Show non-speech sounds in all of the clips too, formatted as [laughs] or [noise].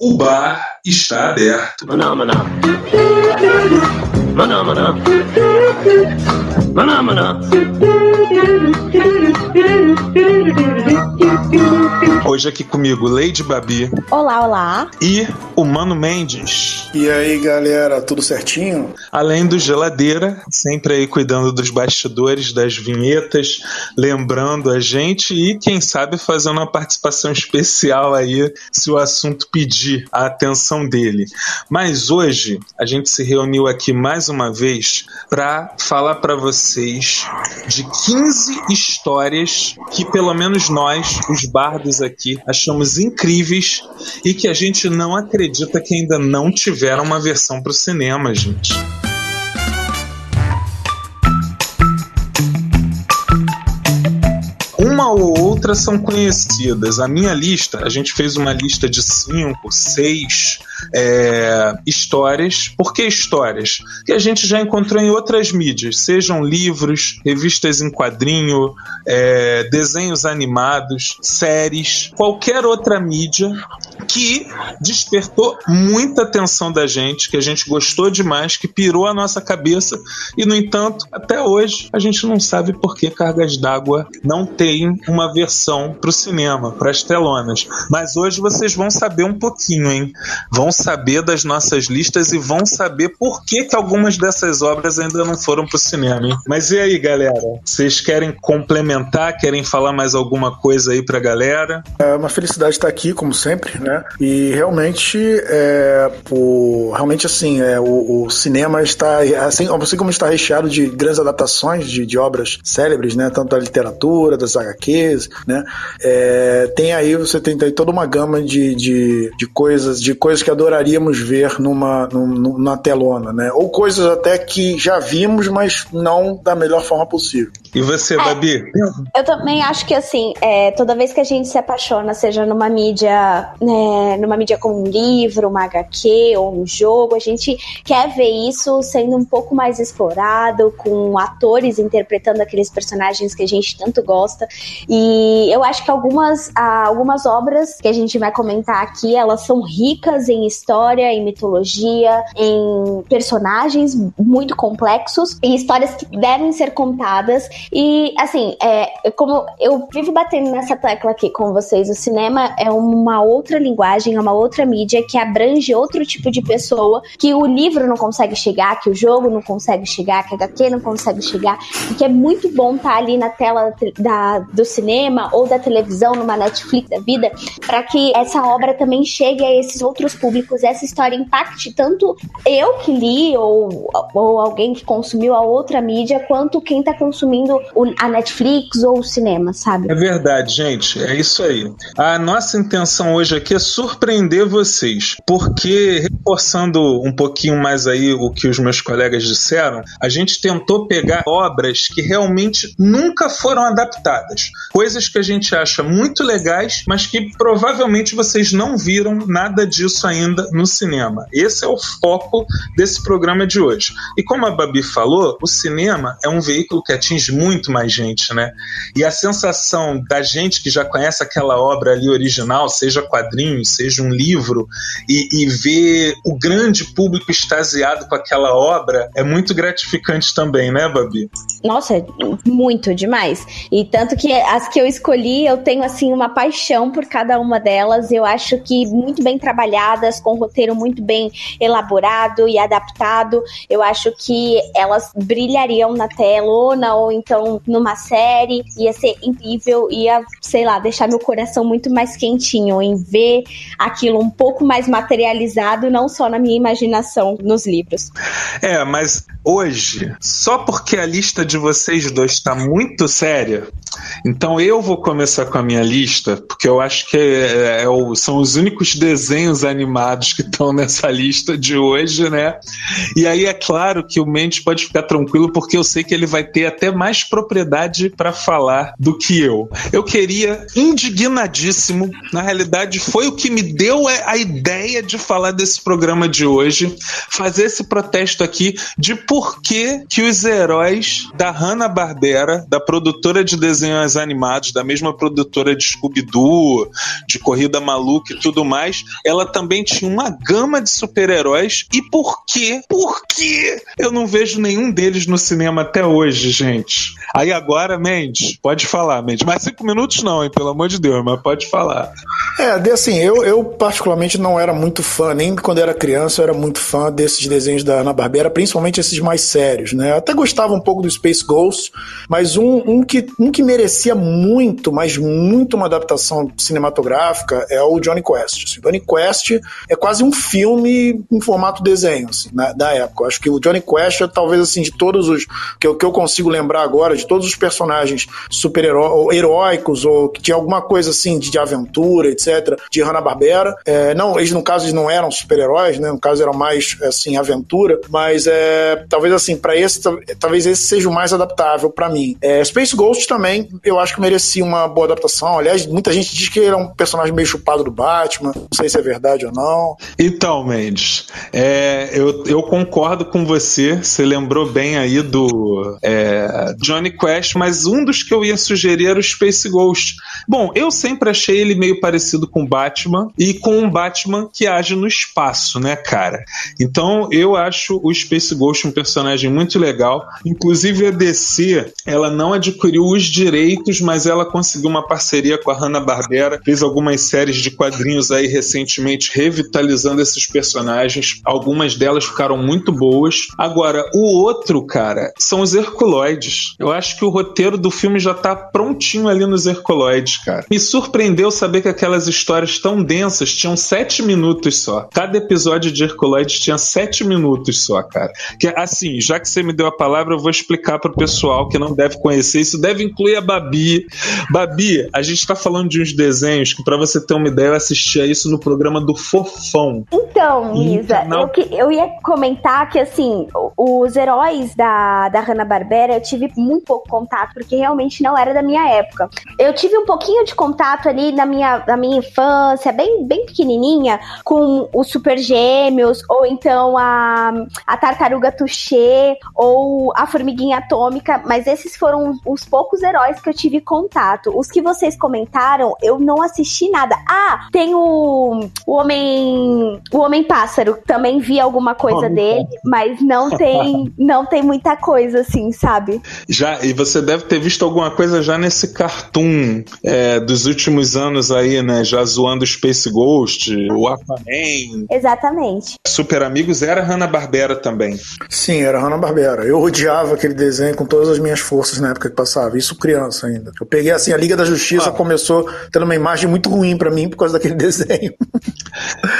O bar está aberto. Maná, maná. Maná, maná. Maná, maná. Hoje aqui comigo, Lady Babi. Olá, olá. E o Mano Mendes. E aí, galera, tudo certinho? Além do Geladeira, sempre aí cuidando dos bastidores, das vinhetas, lembrando a gente e, quem sabe, fazendo uma participação especial aí, se o assunto pedir a atenção dele. Mas hoje a gente se reuniu aqui mais uma vez para falar para vocês de 15 histórias que, pelo menos nós, os bardos aqui, achamos incríveis e que a gente não acredita que ainda não tiveram uma versão para o cinema, gente. Ou outra são conhecidas. A minha lista, a gente fez uma lista de cinco, seis é, histórias. Por que histórias? Que a gente já encontrou em outras mídias, sejam livros, revistas em quadrinho, é, desenhos animados, séries, qualquer outra mídia que despertou muita atenção da gente, que a gente gostou demais, que pirou a nossa cabeça e, no entanto, até hoje a gente não sabe por que Cargas d'Água não tem uma versão para o cinema, para as telonas. Mas hoje vocês vão saber um pouquinho, hein? Vão saber das nossas listas e vão saber por que, que algumas dessas obras ainda não foram para o cinema, hein? Mas e aí, galera? Vocês querem complementar? Querem falar mais alguma coisa aí para a galera? É uma felicidade estar aqui, como sempre, né? E realmente, é, o, realmente assim, é, o, o, cinema está, assim, assim como está recheado de grandes adaptações de, de obras célebres, né? Tanto da literatura, das HQs, né? É, tem aí, você tem aí toda uma gama de, de, de coisas, de coisas que adoraríamos ver numa, numa telona, né? Ou coisas até que já vimos, mas não da melhor forma possível. E você, é, Babi? Eu também acho que assim, é, toda vez que a gente se apaixona, seja numa mídia, né, numa mídia como um livro, uma HQ ou um jogo, a gente quer ver isso sendo um pouco mais explorado, com atores interpretando aqueles personagens que a gente tanto gosta. E eu acho que algumas, algumas obras que a gente vai comentar aqui, elas são ricas em história, em mitologia, em personagens muito complexos e histórias que devem ser contadas. E, assim, é, como eu vivo batendo nessa tecla aqui com vocês, o cinema é uma outra linguagem, é uma outra mídia que abrange outro tipo de pessoa que o livro não consegue chegar, que o jogo não consegue chegar, que a HQ não consegue chegar, e que é muito bom estar tá ali na tela da, do cinema ou da televisão, numa Netflix da vida, para que essa obra também chegue a esses outros públicos, essa história impacte tanto eu que li ou, ou alguém que consumiu a outra mídia, quanto quem está consumindo a Netflix ou o cinema, sabe? É verdade, gente. É isso aí. A nossa intenção hoje aqui é surpreender vocês, porque reforçando um pouquinho mais aí o que os meus colegas disseram, a gente tentou pegar obras que realmente nunca foram adaptadas, coisas que a gente acha muito legais, mas que provavelmente vocês não viram nada disso ainda no cinema. Esse é o foco desse programa de hoje. E como a Babi falou, o cinema é um veículo que atinge muito mais gente, né? E a sensação da gente que já conhece aquela obra ali original, seja quadrinho, seja um livro, e, e ver o grande público extasiado com aquela obra é muito gratificante também, né, Babi? Nossa, muito demais. E tanto que as que eu escolhi, eu tenho assim uma paixão por cada uma delas. Eu acho que muito bem trabalhadas, com um roteiro muito bem elaborado e adaptado. Eu acho que elas brilhariam na telona ou então numa série. Ia ser incrível, ia, sei lá, deixar meu coração muito mais quentinho em ver aquilo um pouco mais materializado, não só na minha imaginação nos livros. É, mas hoje, só porque a lista de vocês dois está muito séria, então eu vou começar com a minha lista, porque eu acho que é, é o, são os únicos desenhos animados que estão [laughs] nessa lista de hoje, né? E aí é claro que o Mendes pode ficar tranquilo, porque eu sei que ele vai ter até mais propriedade para falar do que eu. Eu queria, indignadíssimo, na realidade foi o que me deu a ideia de falar desse programa de hoje, fazer esse protesto aqui de por que, que os heróis da Hanna-Barbera, da produtora de desenhos animados, da mesma produtora de Scooby-Doo, de Corrida Maluca e tudo mais, ela também tinha uma gama de super-heróis. E por quê? Por quê? Eu não vejo nenhum deles no cinema até hoje, gente. Aí agora, Mendes, pode falar, Mendes. Mais cinco minutos não, hein? Pelo amor de Deus, mas pode falar. É, assim, eu, eu particularmente não era muito fã, nem quando era criança eu era muito fã desses desenhos da Ana-Barbera, principalmente esses mais sérios, né? Eu até gostava um pouco do Space Ghost, mas um, um, que, um que muito, mas muito uma adaptação cinematográfica é o Johnny Quest. Assim, Johnny Quest é quase um filme em formato desenho, assim, na, da época. Eu acho que o Johnny Quest é talvez, assim, de todos os que eu, que eu consigo lembrar agora, de todos os personagens super-heróicos ou que tinha alguma coisa, assim, de, de aventura, etc., de Hanna-Barbera. É, não, eles, no caso, eles não eram super-heróis, né? No caso, eram mais, assim, aventura, mas é, talvez, assim, para esse, talvez esse seja o mais adaptável para mim. É, Space Ghost também, eu acho que merecia uma boa adaptação. Aliás, muita gente diz que ele é um personagem meio chupado do Batman, não sei se é verdade ou não. Então, Mendes, é, eu, eu concordo com você, você lembrou bem aí do é, Johnny Quest, mas um dos que eu ia sugerir era o Space Ghost. Bom, eu sempre achei ele meio parecido com Batman e com um Batman que age no espaço, né, cara? Então eu acho o Space Ghost um personagem muito legal. Inclusive a DC, ela não adquiriu os direitos, mas ela conseguiu uma parceria com a Hanna-Barbera, fez algumas séries de quadrinhos aí recentemente revitalizando esses personagens. Algumas delas ficaram muito boas. Agora, o outro, cara, são os Herculoides. Eu acho que o roteiro do filme já tá prontinho ali nos Herculoides, cara. Me surpreendeu saber que aquelas histórias tão densas tinham sete minutos só. Cada episódio de Herculoides tinha sete minutos só, cara. Que assim, já que você me deu a palavra, eu vou explicar pro pessoal que não deve conhecer. Isso deve incluir a Babi. Babi, a gente tá falando de uns desenhos que, para você ter uma ideia, eu assistia isso no programa do Fofão. Então, Isa, canal... eu, que, eu ia comentar que, assim, os heróis da, da Hanna-Barbera eu tive muito pouco contato, porque realmente não era da minha época. Eu tive um pouquinho de contato ali na minha, na minha infância, bem, bem pequenininha, com os Super Gêmeos, ou então a, a Tartaruga Touché, ou a Formiguinha Atômica, mas esses foram os poucos heróis que eu tive contato. Os que vocês comentaram, eu não assisti nada. Ah, tem o, o Homem. O Homem Pássaro. Também vi alguma coisa oh, dele, mas não [laughs] tem, não tem muita coisa, assim, sabe? Já, e você deve ter visto alguma coisa já nesse cartoon é, dos últimos anos aí, né? Já zoando Space Ghost, o Aquaman. Exatamente. Super Amigos era Hanna-Barbera também. Sim, era Hanna-Barbera. Eu odiava aquele desenho com todas as minhas forças na época que passava. Isso criança ainda. Eu peguei assim, a Liga da Justiça ah. começou tendo uma imagem muito ruim para mim por causa daquele [laughs] desenho.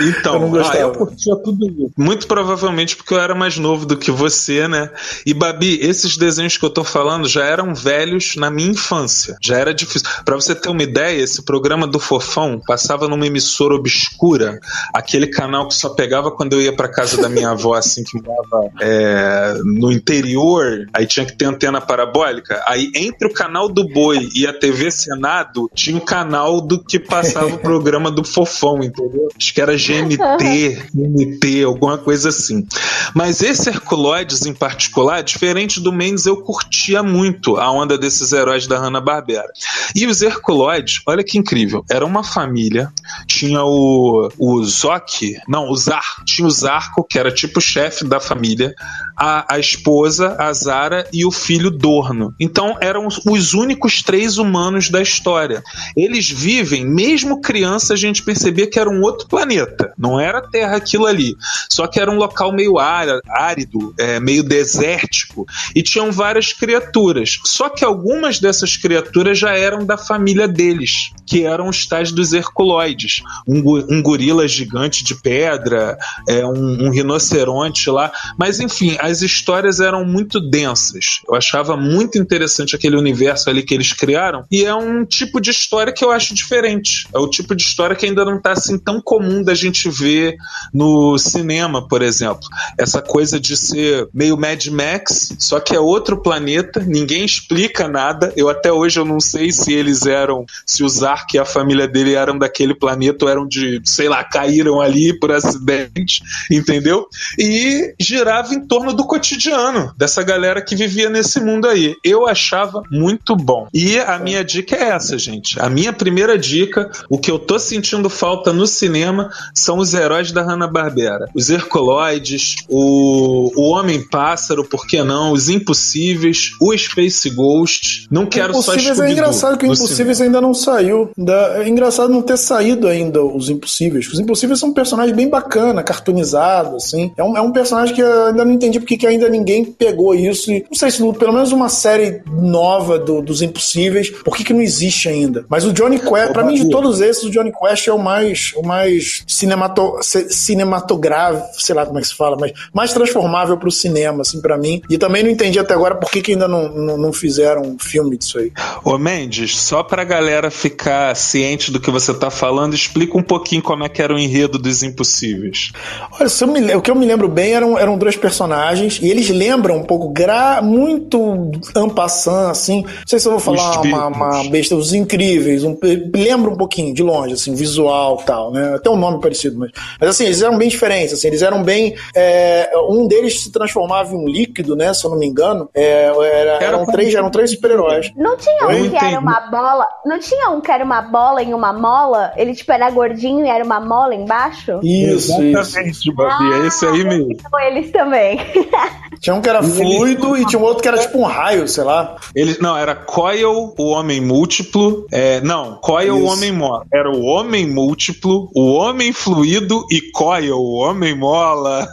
Então, eu, não ah, eu curtia tudo Muito provavelmente porque eu era mais novo do que você, né? E Babi, esses desenhos que eu tô falando já eram velhos na minha infância. Já era difícil. Para você ter uma ideia, esse programa do Fofão passava numa emissora obscura, aquele canal que só pegava quando eu ia para casa da minha avó, assim, que morava é, no interior, aí tinha que ter antena parabólica. Aí entre o canal do Boi e a TV Senado, tinha um canal do que passava o programa do Fofão, entendeu? Acho que era GMT, MT, alguma coisa assim. Mas esse Herculoides em particular, diferente do Mendes, eu curtia muito a onda desses heróis da Hanna-Barbera. E os Herculoides, olha que incrível, era uma família, tinha o, o Zoc, não, o Zar, tinha o Zarco, que era tipo chefe da família, a, a esposa, a Zara e o filho Dorno. Então eram os únicos três humanos da história. Eles vivem, mesmo criança, a gente percebia que era um outro planeta. Não era Terra aquilo ali. Só que era um local meio árido, é, meio desértico. E tinham várias criaturas. Só que algumas dessas criaturas já eram da família deles, que eram os tais dos Herculoides. Um, um gorila gigante de pedra, é, um, um rinoceronte lá. Mas enfim, as histórias eram muito densas. Eu achava muito interessante aquele universo ali que eles criaram. E é um tipo de história que eu acho diferente. É o tipo de história que ainda não está assim tão comum da gente ver no cinema, por exemplo. Essa coisa de ser meio Mad Max, só que é outro planeta, ninguém explica nada. Eu até hoje eu não sei se eles eram, se o Zark e a família dele eram daquele planeta ou eram de, sei lá, caíram ali por acidente. entendeu? E girava em torno do cotidiano dessa galera que vivia nesse mundo aí. Eu achava muito bom. E a minha dica é essa, gente. A minha primeira dica, o que eu tô sentindo falta no cinema são os heróis da Hanna-Barbera. Os Hercoloides, o, o Homem-Pássaro, por que não? Os Impossíveis, o Space Ghost. Não quero só Impossíveis é engraçado que o Impossíveis ainda não saiu. É engraçado não ter saído ainda os Impossíveis. Os Impossíveis são um personagem bem bacana, cartoonizado, assim. É um, é um personagem que eu ainda não entendi porque que ainda ninguém pegou isso. Não sei se pelo menos uma série nova do, dos Impossíveis, por que, que não existe ainda? Mas o Johnny Quest, pra mim, de todos esses, o Johnny Quest é o mais, o mais cinemato, cinematográfico, sei lá como é que se fala, mas mais transformável pro cinema, assim, para mim. E também não entendi até agora por que, que ainda não, não, não fizeram um filme disso aí. Ô Mendes, só pra galera ficar ciente do que você tá falando, explica um pouquinho como é que era o enredo dos Impossíveis. Olha, me, o que eu me lembro bem eram, eram dois personagens, e eles lembram um pouco, gra, muito ampassant, assim. Sei se eu vou falar uma, uma, besta, os incríveis, um, lembra um pouquinho, de longe, assim, visual tal, né? Até um nome parecido, mas. Mas assim, eles eram bem diferentes, assim, eles eram bem. É, um deles se transformava em um líquido, né? Se eu não me engano. É, era, eram, três, eram três super-heróis. Não tinha um que era uma bola. Não tinha um que era uma bola em uma mola? Ele, tipo, era gordinho e era uma mola embaixo? Isso, Exatamente, isso. Babi, é esse aí mesmo. São eles também. [laughs] Tinha um que era fluido e tinha um outro que era tipo um raio, sei lá. Ele, não, era Coil, o homem múltiplo. É, não, Coil, o homem mola. Era o homem múltiplo, o homem fluido e Coil, o homem mola.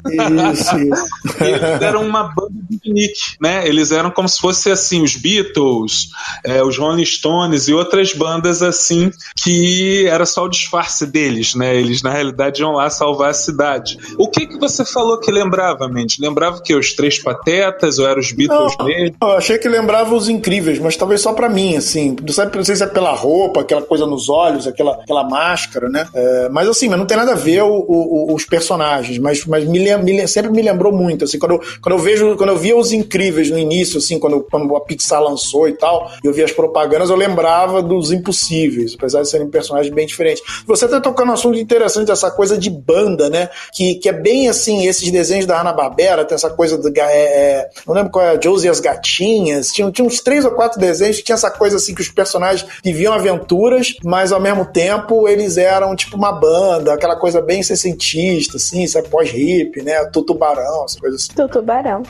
Isso, [laughs] isso. Eles eram uma banda de picnic, né? Eles eram como se fosse assim, os Beatles, é, os Rolling Stones e outras bandas assim, que era só o disfarce deles, né? Eles na realidade iam lá salvar a cidade. O que que você falou que lembrava, Mendes? Lembrava que os Três Patetas ou eram os Beatles não, mesmo? Eu achei que lembrava os Incríveis, mas talvez só para mim, assim. Não sei se é pela roupa, aquela coisa nos olhos, aquela, aquela máscara, né? É, mas assim, mas não tem nada a ver o, o, os personagens, mas, mas me, me, sempre me lembrou muito, assim, quando eu, quando eu vejo, quando eu via os Incríveis no início, assim, quando, quando a Pixar lançou e tal, eu via as propagandas, eu lembrava dos Impossíveis, apesar de serem personagens bem diferentes. Você até tocou um assunto interessante, essa coisa de banda, né? Que, que é bem assim, esses desenhos da Hanna-Barbera, tem essa coisa do. É, é, não lembro qual é, Josie e as Gatinhas, tinha, tinha uns três ou quatro desenhos que tinha essa coisa assim que os personagens viviam aventuras, mas ao mesmo tempo eles eram tipo uma banda, aquela coisa bem sessentista, assim, sabe, pós-hip, né? Tutubarão, essa coisa assim. Tutubarão.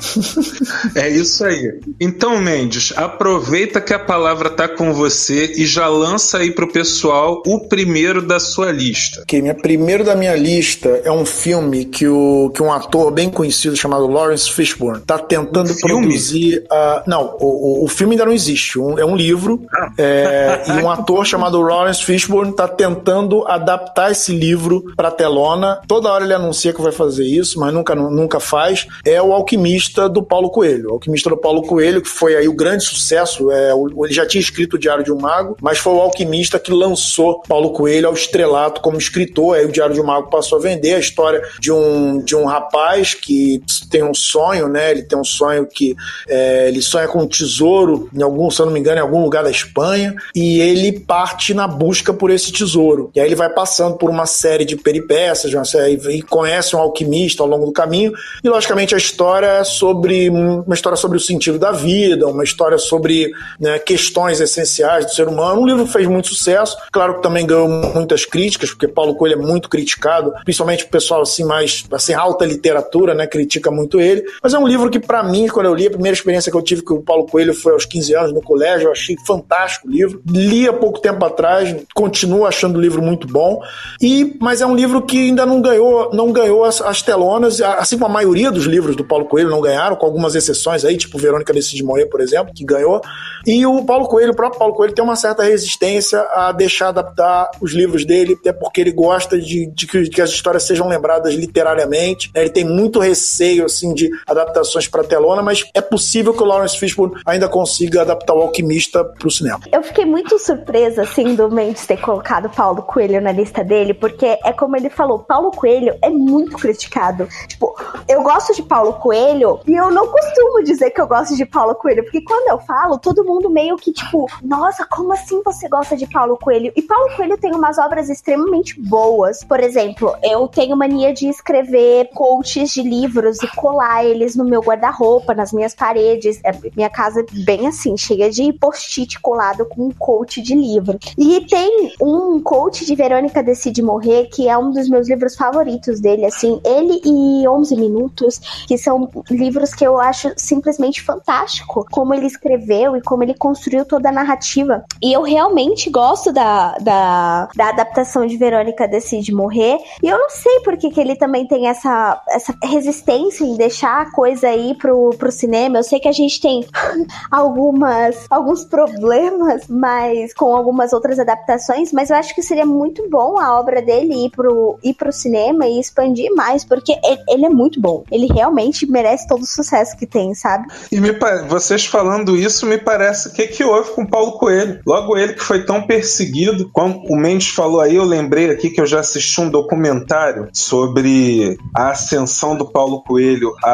[laughs] é isso aí. Então, Mendes, aproveita que a palavra tá com você e já lança aí pro pessoal o primeiro da sua lista. Ok, minha primeiro da minha lista é um filme que, o, que um ator bem conhecido chamado Lawrence Fishburne tá tentando produzir. Uh, não, o, o, o, filme ainda não existe. Um, é um livro ah. é, e um ator chamado Lawrence Fishburne tá tentando adaptar esse livro para telona. Toda hora ele anuncia que vai fazer isso, mas nunca, nunca faz. É o Alquimista do Paulo Coelho. O Alquimista do Paulo Coelho, que foi aí o grande sucesso. É, ele já tinha escrito o Diário de um Mago, mas foi o Alquimista que lançou Paulo Coelho ao estrelato como escritor. Aí o Diário de um Mago passou a vender a história de um, de um rapaz que tem um sonho, né? Ele tem um sonho que é, ele sonha com um tesouro, em algum, se eu não me engano, em algum lugar da Espanha, e ele parte na busca por esse tesouro. E aí ele vai passando por uma série de peripécias, uma série, e conhece um alquimista ao longo do caminho, e logicamente a história é sobre uma história sobre o sentido da vida, uma história sobre né, questões essenciais do ser humano. Um livro que fez muito sucesso, claro que também ganhou muitas críticas, porque Paulo Coelho é muito criticado, principalmente o pessoal assim mais assim alta literatura, né, critica muito ele. Mas é um livro que para mim, quando eu li a primeira experiência que eu tive com o Paulo Coelho foi aos 15 anos no colégio, eu achei fantástico o livro. Li há pouco tempo atrás, continuo achando o livro muito bom. E mas é um livro que ainda não ganhou, não ganhou as, as telonas, assim como a maioria dos livros do Paulo Coelho não ganharam, com algumas exceções aí, tipo Verônica Decide Morrer, por exemplo, que ganhou. E o Paulo Coelho, o próprio Paulo Coelho tem uma certa resistência a deixar adaptar os livros dele, até porque ele gosta de, de, que, de que, as histórias sejam lembradas literariamente. Né? Ele tem muito receio assim de adaptar adaptações para telona, mas é possível que o Lawrence Fishburne ainda consiga adaptar o Alquimista para o cinema. Eu fiquei muito surpresa, assim, do Mendes ter colocado Paulo Coelho na lista dele, porque é como ele falou, Paulo Coelho é muito criticado. Tipo, eu gosto de Paulo Coelho e eu não costumo dizer que eu gosto de Paulo Coelho, porque quando eu falo, todo mundo meio que, tipo, nossa, como assim você gosta de Paulo Coelho? E Paulo Coelho tem umas obras extremamente boas. Por exemplo, eu tenho mania de escrever coaches de livros e colar eles no meu guarda-roupa, nas minhas paredes. É minha casa é bem assim, cheia de post-it colado com um coach de livro. E tem um coach de Verônica Decide Morrer, que é um dos meus livros favoritos dele, assim, ele e 11 Minutos, que são livros que eu acho simplesmente fantástico, como ele escreveu e como ele construiu toda a narrativa. E eu realmente gosto da, da, da adaptação de Verônica Decide Morrer, e eu não sei por que, que ele também tem essa, essa resistência em deixar a coisa aí pro, pro cinema. Eu sei que a gente tem [laughs] algumas alguns problemas, mas com algumas outras adaptações, mas eu acho que seria muito bom a obra dele ir pro, ir pro cinema e expandir mais, porque ele, ele é muito bom. Ele realmente merece todo o sucesso que tem, sabe? E me, vocês falando isso, me parece que que houve com Paulo Coelho. Logo ele que foi tão perseguido, como o Mendes falou aí, eu lembrei aqui que eu já assisti um documentário sobre a ascensão do Paulo Coelho a,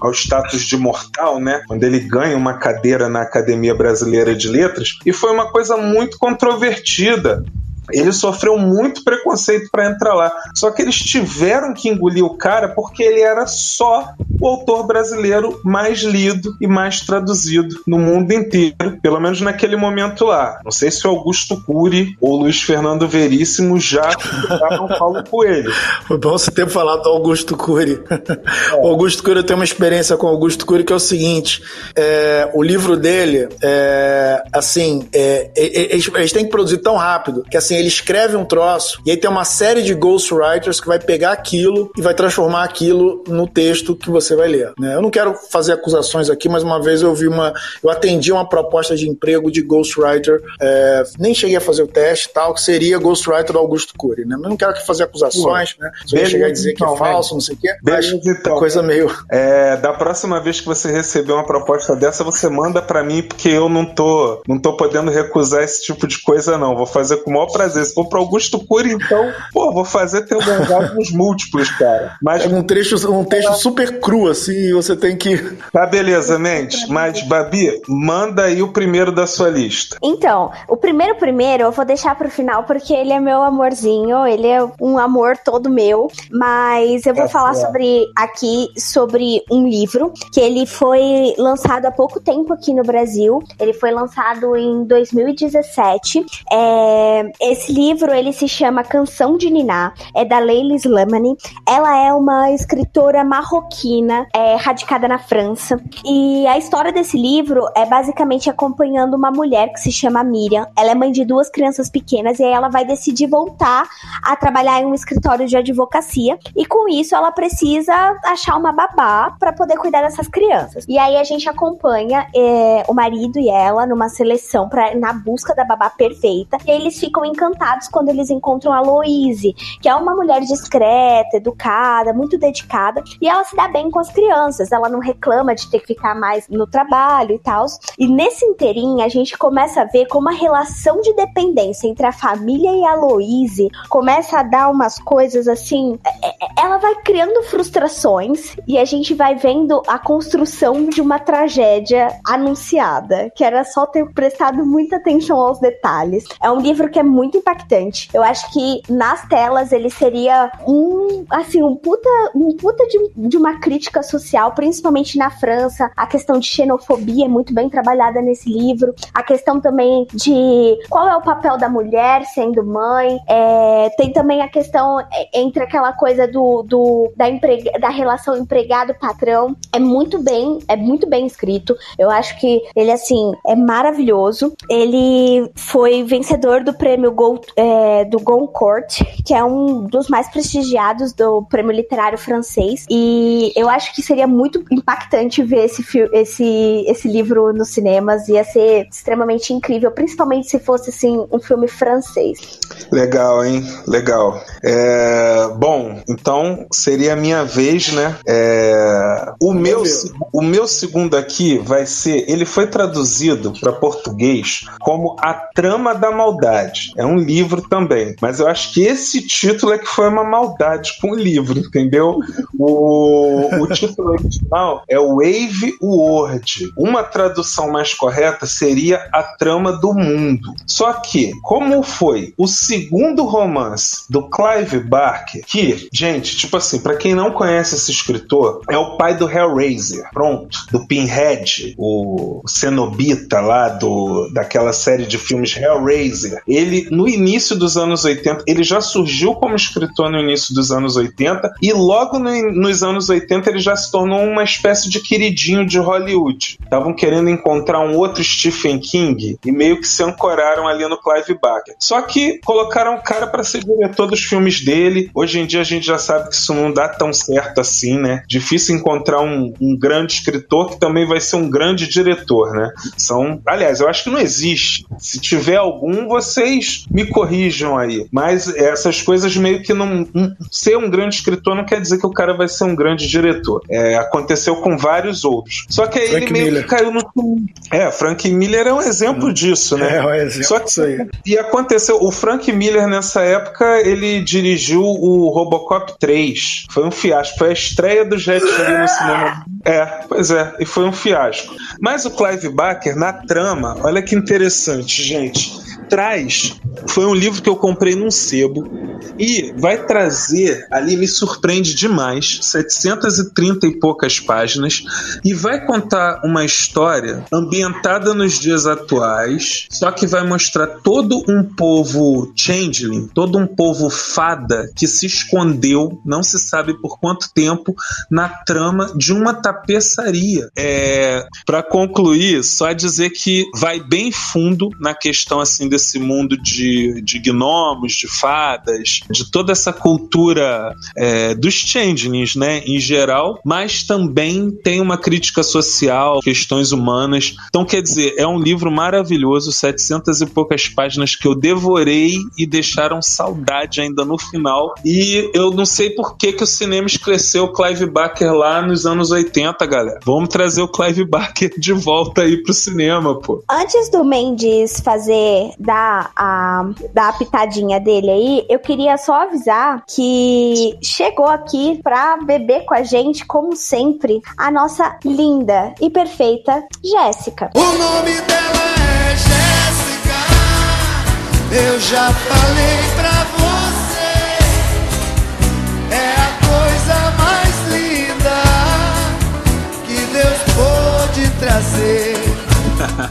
ao status de mortal, né? Quando ele ganha uma cadeira na Academia Brasileira de Letras, e foi uma coisa muito controvertida ele sofreu muito preconceito para entrar lá. Só que eles tiveram que engolir o cara porque ele era só o autor brasileiro mais lido e mais traduzido no mundo inteiro, pelo menos naquele momento lá. Não sei se o Augusto Cury ou Luiz Fernando Veríssimo já não Paulo Coelho. Foi bom você ter falado do Augusto Cury. É. O Augusto Cury, eu tenho uma experiência com o Augusto Cury que é o seguinte: é, o livro dele, é, assim, é, eles, eles têm que produzir tão rápido que assim assim, ele escreve um troço e aí tem uma série de ghostwriters que vai pegar aquilo e vai transformar aquilo no texto que você vai ler. Né? Eu não quero fazer acusações aqui, mas uma vez eu vi uma. Eu atendi uma proposta de emprego de ghostwriter, é, nem cheguei a fazer o teste tal, que seria ghostwriter do Augusto Cury, né? Mas não quero aqui fazer acusações, né? Se eu chegar a dizer então, que é falso, não sei o quê. Beleza, mas então. coisa meio. É, da próxima vez que você receber uma proposta dessa, você manda para mim, porque eu não tô, não tô podendo recusar esse tipo de coisa, não. Vou fazer com o maior prazer prazer. Se for pro Augusto Cury, então, pô, vou fazer ter nos múltiplos, cara. Mas, é um trecho, um texto super cru, assim, você tem que. Tá, beleza, Mendes. Mas, Babi, manda aí o primeiro da sua lista. Então, o primeiro, primeiro, eu vou deixar pro final, porque ele é meu amorzinho, ele é um amor todo meu. Mas eu vou é, falar sobre aqui sobre um livro que ele foi lançado há pouco tempo aqui no Brasil. Ele foi lançado em 2017. É, esse livro, ele se chama Canção de Niná, é da Leila Slamani. Ela é uma escritora marroquina, é, radicada na França. E a história desse livro é basicamente acompanhando uma mulher que se chama Miriam. Ela é mãe de duas crianças pequenas e aí ela vai decidir voltar a trabalhar em um escritório de advocacia. E com isso, ela precisa achar uma babá para poder cuidar dessas crianças. E aí a gente acompanha é, o marido e ela numa seleção pra, na busca da babá perfeita. E eles ficam encantados encantados quando eles encontram a Louise, que é uma mulher discreta, educada, muito dedicada, e ela se dá bem com as crianças, ela não reclama de ter que ficar mais no trabalho e tal. E nesse inteirinho a gente começa a ver como a relação de dependência entre a família e a Louise começa a dar umas coisas assim, é, é, ela vai criando frustrações e a gente vai vendo a construção de uma tragédia anunciada, que era só ter prestado muita atenção aos detalhes. É um livro que é muito muito impactante. Eu acho que nas telas ele seria um, assim, um puta, um puta de, de uma crítica social, principalmente na França. A questão de xenofobia é muito bem trabalhada nesse livro. A questão também de qual é o papel da mulher sendo mãe. É, tem também a questão entre aquela coisa do, do da, emprega, da relação empregado-patrão. É muito bem, é muito bem escrito. Eu acho que ele, assim, é maravilhoso. Ele foi vencedor do prêmio É, do Goncourt, que é um dos mais prestigiados do prêmio literário francês. E eu acho que seria muito impactante ver esse, esse, esse livro nos cinemas. Ia ser extremamente incrível, principalmente se fosse assim um filme francês. Legal, hein? Legal. É, bom, então Então seria a minha vez, né? É... O, meu, o meu segundo aqui vai ser. Ele foi traduzido para português como A Trama da Maldade. É um livro também. Mas eu acho que esse título é que foi uma maldade com o livro, entendeu? O, o título original é Wave World. Uma tradução mais correta seria A Trama do Mundo. Só que, como foi o segundo romance do Clive Barker, que, gente, tipo assim, para quem não conhece esse escritor, é o pai do Hellraiser, pronto, do Pinhead, o cenobita lá do daquela série de filmes Hellraiser. Ele no início dos anos 80, ele já surgiu como escritor no início dos anos 80 e logo no, nos anos 80 ele já se tornou uma espécie de queridinho de Hollywood. Estavam querendo encontrar um outro Stephen King e meio que se ancoraram ali no Clive Barker. Só que colocaram o cara para ser diretor dos filmes dele. Hoje em dia a gente já sabe que isso não dá tão certo assim, né? Difícil encontrar um, um grande escritor que também vai ser um grande diretor, né? São, aliás, eu acho que não existe. Se tiver algum, vocês me corrijam aí. Mas essas coisas meio que não. Ser um grande escritor não quer dizer que o cara vai ser um grande diretor. É, aconteceu com vários outros. Só que aí Frank ele meio Miller. que caiu no. É, Frank Miller é um exemplo disso, né? É, um exemplo Só que, disso aí. E aconteceu. O Frank Miller, nessa época, ele dirigiu o Robocop 3. Foi um fiasco. Foi a estreia do Jet Li no cinema. É, pois é. E foi um fiasco. Mas o Clive Barker, na trama, olha que interessante, gente traz foi um livro que eu comprei num sebo e vai trazer ali me surpreende demais 730 e poucas páginas e vai contar uma história ambientada nos dias atuais só que vai mostrar todo um povo changeling todo um povo fada que se escondeu não se sabe por quanto tempo na trama de uma tapeçaria. É, para concluir só dizer que vai bem fundo na questão assim desse mundo de, de gnomos, de fadas, de toda essa cultura é, dos changelings, né, em geral, mas também tem uma crítica social, questões humanas. Então, quer dizer, é um livro maravilhoso, 700 e poucas páginas que eu devorei e deixaram saudade ainda no final. E eu não sei por que, que o cinema esqueceu o Clive Barker lá nos anos 80, galera. Vamos trazer o Clive Barker de volta aí pro cinema, pô. Antes do Mendes fazer dar a, dar a pitadinha dele aí, eu queria só avisar que chegou aqui pra beber com a gente, como sempre, a nossa linda e perfeita Jéssica. O nome dela é Jéssica, eu já falei pra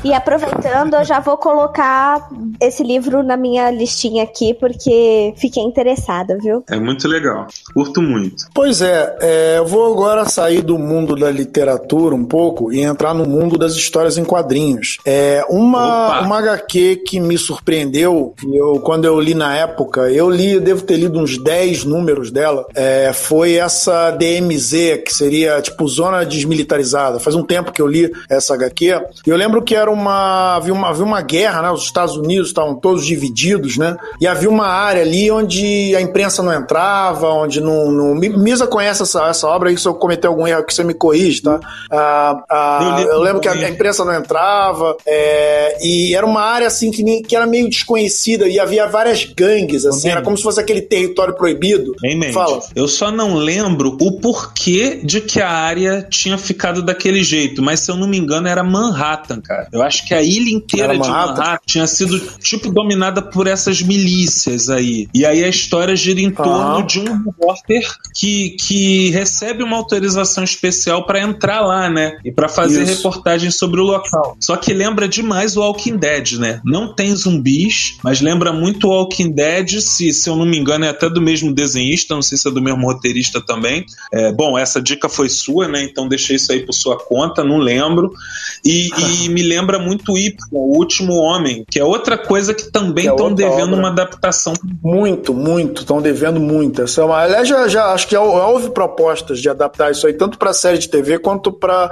E aproveitando, eu já vou colocar esse livro na minha listinha aqui, porque fiquei interessada, viu? É muito legal. Curto muito. Pois é, é, eu vou agora sair do mundo da literatura um pouco e entrar no mundo das histórias em quadrinhos. É uma, uma HQ que me surpreendeu, eu, quando eu li na época, eu li, eu devo ter lido uns 10 números dela, é, foi essa DMZ, que seria tipo Zona Desmilitarizada. Faz um tempo que eu li essa HQ. E eu lembro que era uma havia uma, havia uma guerra, né? Os Estados Unidos estavam todos divididos, né? E havia uma área ali onde a imprensa não entrava, onde não. não... Misa conhece essa, essa obra, e se eu cometer algum erro aqui, você me corrige, tá? Ah, ah, eu, lembro que a, a, imprensa não entrava, é, e era uma área assim que, nem, que era meio desconhecida, e havia várias gangues, assim, era como se fosse aquele território proibido. Fala. Eu só não lembro o porquê de que a área tinha ficado daquele jeito, mas se eu não me engano era Manhattan, cara cara. Eu acho que a ilha inteira de Manhattan tinha sido, tipo, dominada por essas milícias aí. E aí a história gira em torno de um repórter que, que recebe uma autorização especial para entrar lá, né? E para fazer Isso. reportagem sobre o local. Só que lembra demais o Walking Dead, né? Não tem zumbis, mas lembra muito o Walking Dead, se, se eu não me engano, é até do mesmo desenhista, não sei se é do mesmo roteirista também. É, bom, essa dica foi sua, né? Então deixei isso aí por sua conta, não lembro. E, e me lembra muito Y, o último homem, que é outra coisa que também estão é devendo obra. uma adaptação. Muito, muito, estão devendo muito. Essa é uma, aliás, já, já acho que houve propostas de adaptar isso aí, tanto para série de TV quanto para.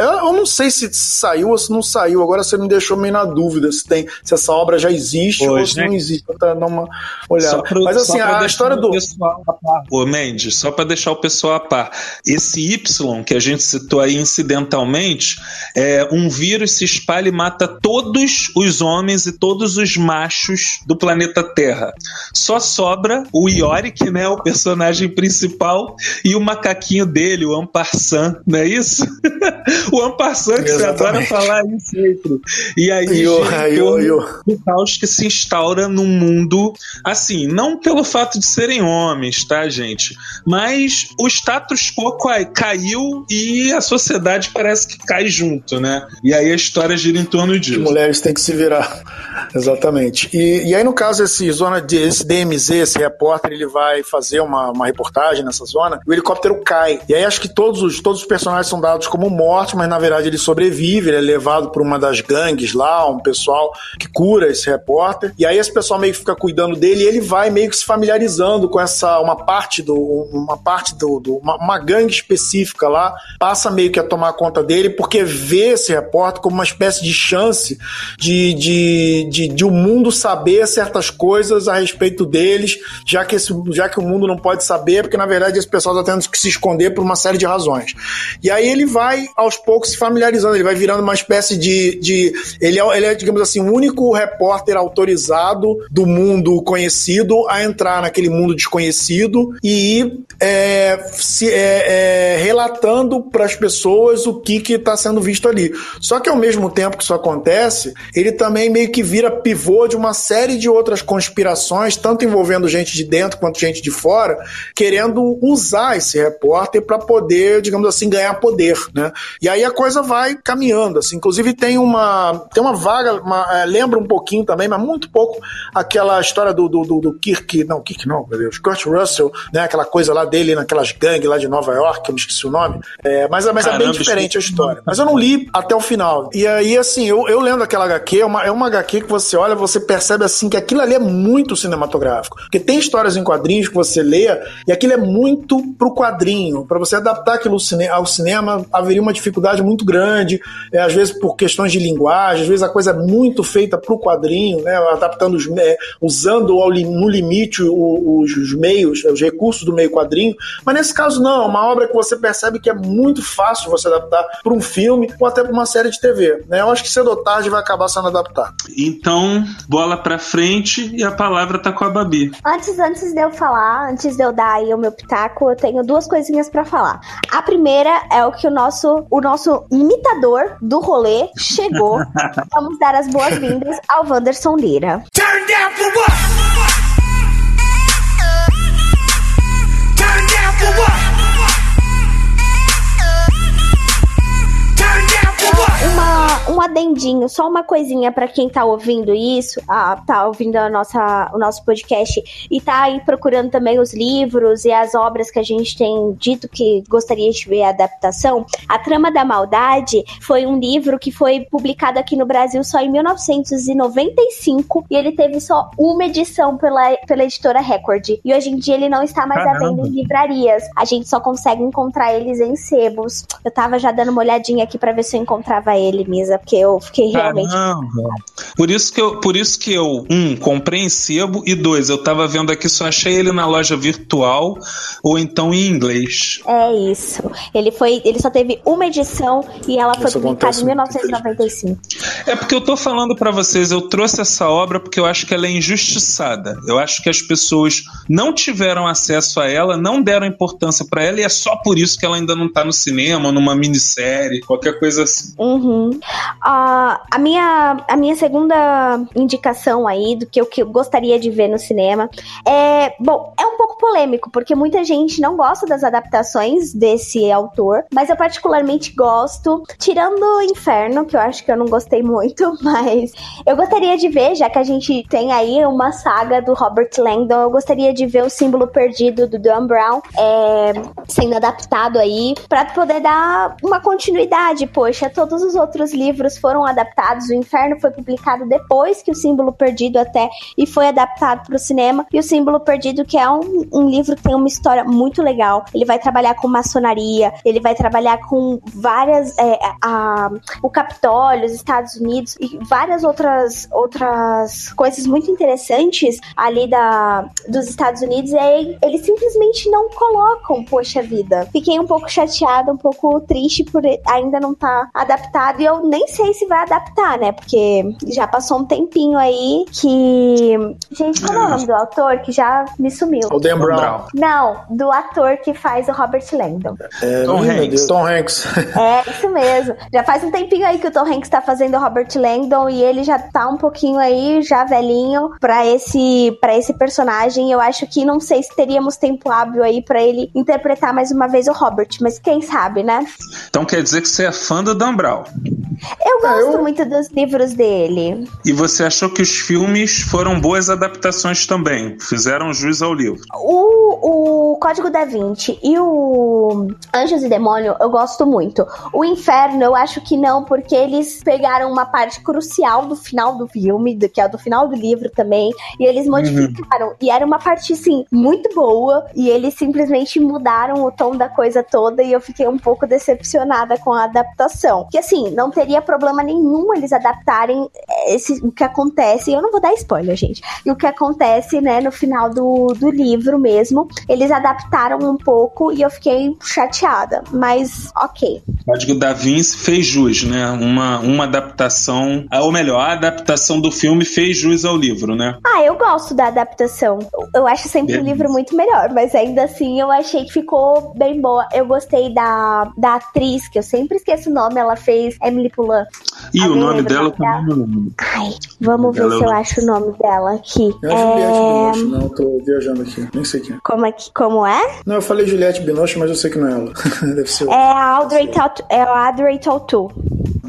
Eu, eu não sei se saiu ou se não saiu, agora você me deixou meio na dúvida se, tem, se essa obra já existe Hoje, ou se né? não existe. Pra dar uma olhada. Pro, Mas assim, a história do. Pessoal a par. Ô, Mendes, só para deixar o pessoal a par. Esse Y que a gente citou aí incidentalmente, é um vírus se espalha e mata todos os homens e todos os machos do planeta Terra. Só sobra o Yorick, né, o personagem principal, e o macaquinho dele, o Amparsan, não é isso? [laughs] o Amparsan, que você adora falar isso sempre. E aí, o caos que se instaura num mundo, assim, não pelo fato de serem homens, tá, gente? Mas o status quo caiu e a sociedade parece que cai junto, né? E aí a história gira em torno disso. As mulheres têm que se virar. Exatamente. E, e aí, no caso, esse zona de esse DMZ, esse repórter, ele vai fazer uma, uma reportagem nessa zona, o helicóptero cai. E aí acho que todos os, todos os personagens são dados como mortos, mas na verdade ele sobrevive, ele é levado por uma das gangues lá, um pessoal que cura esse repórter. E aí esse pessoal meio que fica cuidando dele e ele vai meio que se familiarizando com essa uma parte do uma parte do, do uma, uma gangue específica lá, passa meio que a tomar conta dele porque vê esse repórter como uma espécie de chance de, de, de, de o mundo saber certas coisas a respeito deles, já que, esse, já que o mundo não pode saber, porque na verdade esse pessoal está tendo que se esconder por uma série de razões. E aí ele vai aos poucos se familiarizando, ele vai virando uma espécie de. de ele, é, ele é, digamos assim, o único repórter autorizado do mundo conhecido a entrar naquele mundo desconhecido e é, se, é, é relatando para as pessoas o que está sendo visto ali. Só que ao mesmo tempo que isso acontece, ele também meio que vira pivô de uma série de outras conspirações, tanto envolvendo gente de dentro quanto gente de fora, querendo usar esse repórter para poder, digamos assim, ganhar poder, né? E aí a coisa vai caminhando, assim. Inclusive tem uma tem uma vaga, uma, é, lembra um pouquinho também, mas muito pouco aquela história do, do, do, do Kirk, não, Kirk não, meu Deus, Kurt Russell, né? Aquela coisa lá dele naquelas gangues lá de Nova York, que eu me esqueci o nome. É, mas, mas Caramba, é bem diferente a história. Mas eu não li até o final. E aí, assim, eu, eu lendo aquela HQ, é uma, é uma HQ que você olha, você percebe assim que aquilo ali é muito cinematográfico. Porque tem histórias em quadrinhos que você lê e aquilo é muito pro quadrinho. Para você adaptar aquilo ao cinema, haveria uma dificuldade muito grande, é, às vezes por questões de linguagem, às vezes a coisa é muito feita pro quadrinho, né? Adaptando os, é, usando ao, no limite os, os meios, os recursos do meio quadrinho. Mas nesse caso, não, é uma obra que você percebe que é muito fácil você adaptar para um filme ou até para uma série de TV. Né? Eu acho que cedo ou tarde vai acabar sendo adaptado. Então, bola para frente e a palavra tá com a Babi. Antes, antes de eu falar, antes de eu dar aí o meu pitaco, eu tenho duas coisinhas para falar. A primeira é o que o nosso, o nosso imitador do rolê chegou. [laughs] Vamos dar as boas-vindas ao Wanderson Lira. Turn down for what? Um adendinho, só uma coisinha para quem tá ouvindo isso, ah, tá ouvindo a nossa, o nosso podcast e tá aí procurando também os livros e as obras que a gente tem dito que gostaria de ver a adaptação. A Trama da Maldade foi um livro que foi publicado aqui no Brasil só em 1995 e ele teve só uma edição pela, pela editora Record. E hoje em dia ele não está mais Caramba. à venda em livrarias. A gente só consegue encontrar eles em sebos. Eu tava já dando uma olhadinha aqui para ver se eu encontrava ele, Misa, porque eu fiquei realmente. Caramba. Por isso que eu, por isso que eu, um, comprei em sebo, e dois, eu tava vendo aqui, só achei ele na loja virtual ou então em inglês. É isso. Ele foi. Ele só teve uma edição e ela foi publicada em 1995. É porque eu tô falando para vocês, eu trouxe essa obra porque eu acho que ela é injustiçada. Eu acho que as pessoas não tiveram acesso a ela, não deram importância para ela, e é só por isso que ela ainda não tá no cinema, numa minissérie, qualquer coisa assim. Uhum. A, minha, a minha segunda indicação aí do que eu, que eu gostaria de ver no cinema é. Bom, é um pouco polêmico, porque muita gente não gosta das adaptações desse autor, mas eu particularmente gosto, tirando o Inferno, que eu acho que eu não gostei muito, [laughs] mas eu gostaria de ver, já que a gente tem aí uma saga do Robert Langdon, eu gostaria de ver o símbolo perdido do Dan Brown é, sendo adaptado aí, para poder dar uma continuidade, poxa, todos os outros livros foram adaptados. O Inferno foi publicado depois que o Símbolo Perdido até e foi adaptado para o cinema. E o Símbolo Perdido, que é um, um livro que tem uma história muito legal. Ele vai trabalhar com maçonaria, ele vai trabalhar com várias. É, a, o Capitólio, os Estados Unidos e várias outras, outras coisas muito interessantes ali da, dos Estados Unidos. E aí eles simplesmente não colocam, poxa vida. Fiquei um pouco chateada, um pouco triste por ainda não estar tá adaptado. E eu nem sei se vai adaptar, né? Porque já passou um tempinho aí que. Gente, como é o nome do autor que já me sumiu? O Dan Brown. Não, do ator que faz o Robert Langdon. É, Tom Hanks. Tom Hanks. [laughs] É, isso mesmo. Já faz um tempinho aí que o Tom Hanks tá fazendo o Robert Langdon e ele já tá um pouquinho aí, já velhinho, pra esse, pra esse personagem. Eu acho que não sei se teríamos tempo hábil aí pra ele interpretar mais uma vez o Robert, mas quem sabe, né? Então quer dizer que você é fã do Dan Brown. Eu gosto eu... muito dos livros dele. E você achou que os filmes foram boas adaptações também? Fizeram jus ao livro? O, o Código da Vinci e o Anjos e Demônio eu gosto muito. O Inferno eu acho que não, porque eles pegaram uma parte crucial do final do filme, do, que é do final do livro também, e eles uhum. modificaram. Uhum. E era uma parte, assim, muito boa, e eles simplesmente mudaram o tom da coisa toda, e eu fiquei um pouco decepcionada com a adaptação. Que assim, não teria problema nenhum eles adaptarem esse, o que acontece. Eu não vou dar spoiler, gente. E o que acontece, né, no final do, do livro mesmo. Eles adaptaram um pouco e eu fiquei chateada. Mas ok. Código da Vinci fez jus, né? Uma, uma adaptação. Ou melhor, a adaptação do filme fez jus ao livro, né? Ah, eu gosto da adaptação. Eu acho sempre o um livro muito melhor, mas ainda assim eu achei que ficou bem boa. Eu gostei da, da atriz, que eu sempre esqueço o nome, ela fez Emily Poulan. E o nome dela também não lembro. Ai, vamos ver se eu acho o nome dela aqui. É, é... Juliette Binoche, não, tô viajando aqui. Nem sei quem é. Como é, que, como é? Não, eu falei Juliette Binoche, mas eu sei que não é ela. [laughs] Deve ser. É a Audrey. É a Audrey Tautou.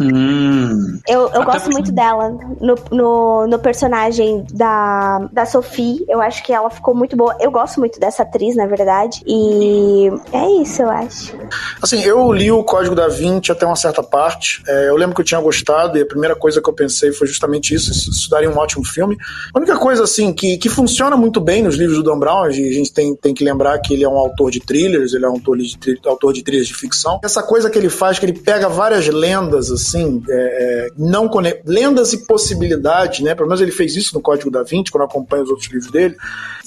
Hum. Eu, eu gosto porque... muito dela no, no, no, personagem da, da Sophie. Eu acho que ela ficou muito boa. Eu gosto muito dessa atriz, na verdade. E é isso, eu acho. Assim, eu li o Código da Vinci até uma certa parte. É, eu lembro que eu tinha gostado e a primeira coisa que eu pensei foi justamente isso: isso daria um ótimo filme. A única coisa, assim, que, que funciona muito bem nos livros do Dan Brown, a gente tem, tem que lembrar que ele é um autor de thrillers, ele é um autor de, autor de trilhas de ficção. Essa coisa que ele faz, que ele pega várias lendas, assim, assim, é, é não lendas e possibilidades, né? Pelo menos ele fez isso no Código da Vinci, quando eu acompanho os outros livros dele.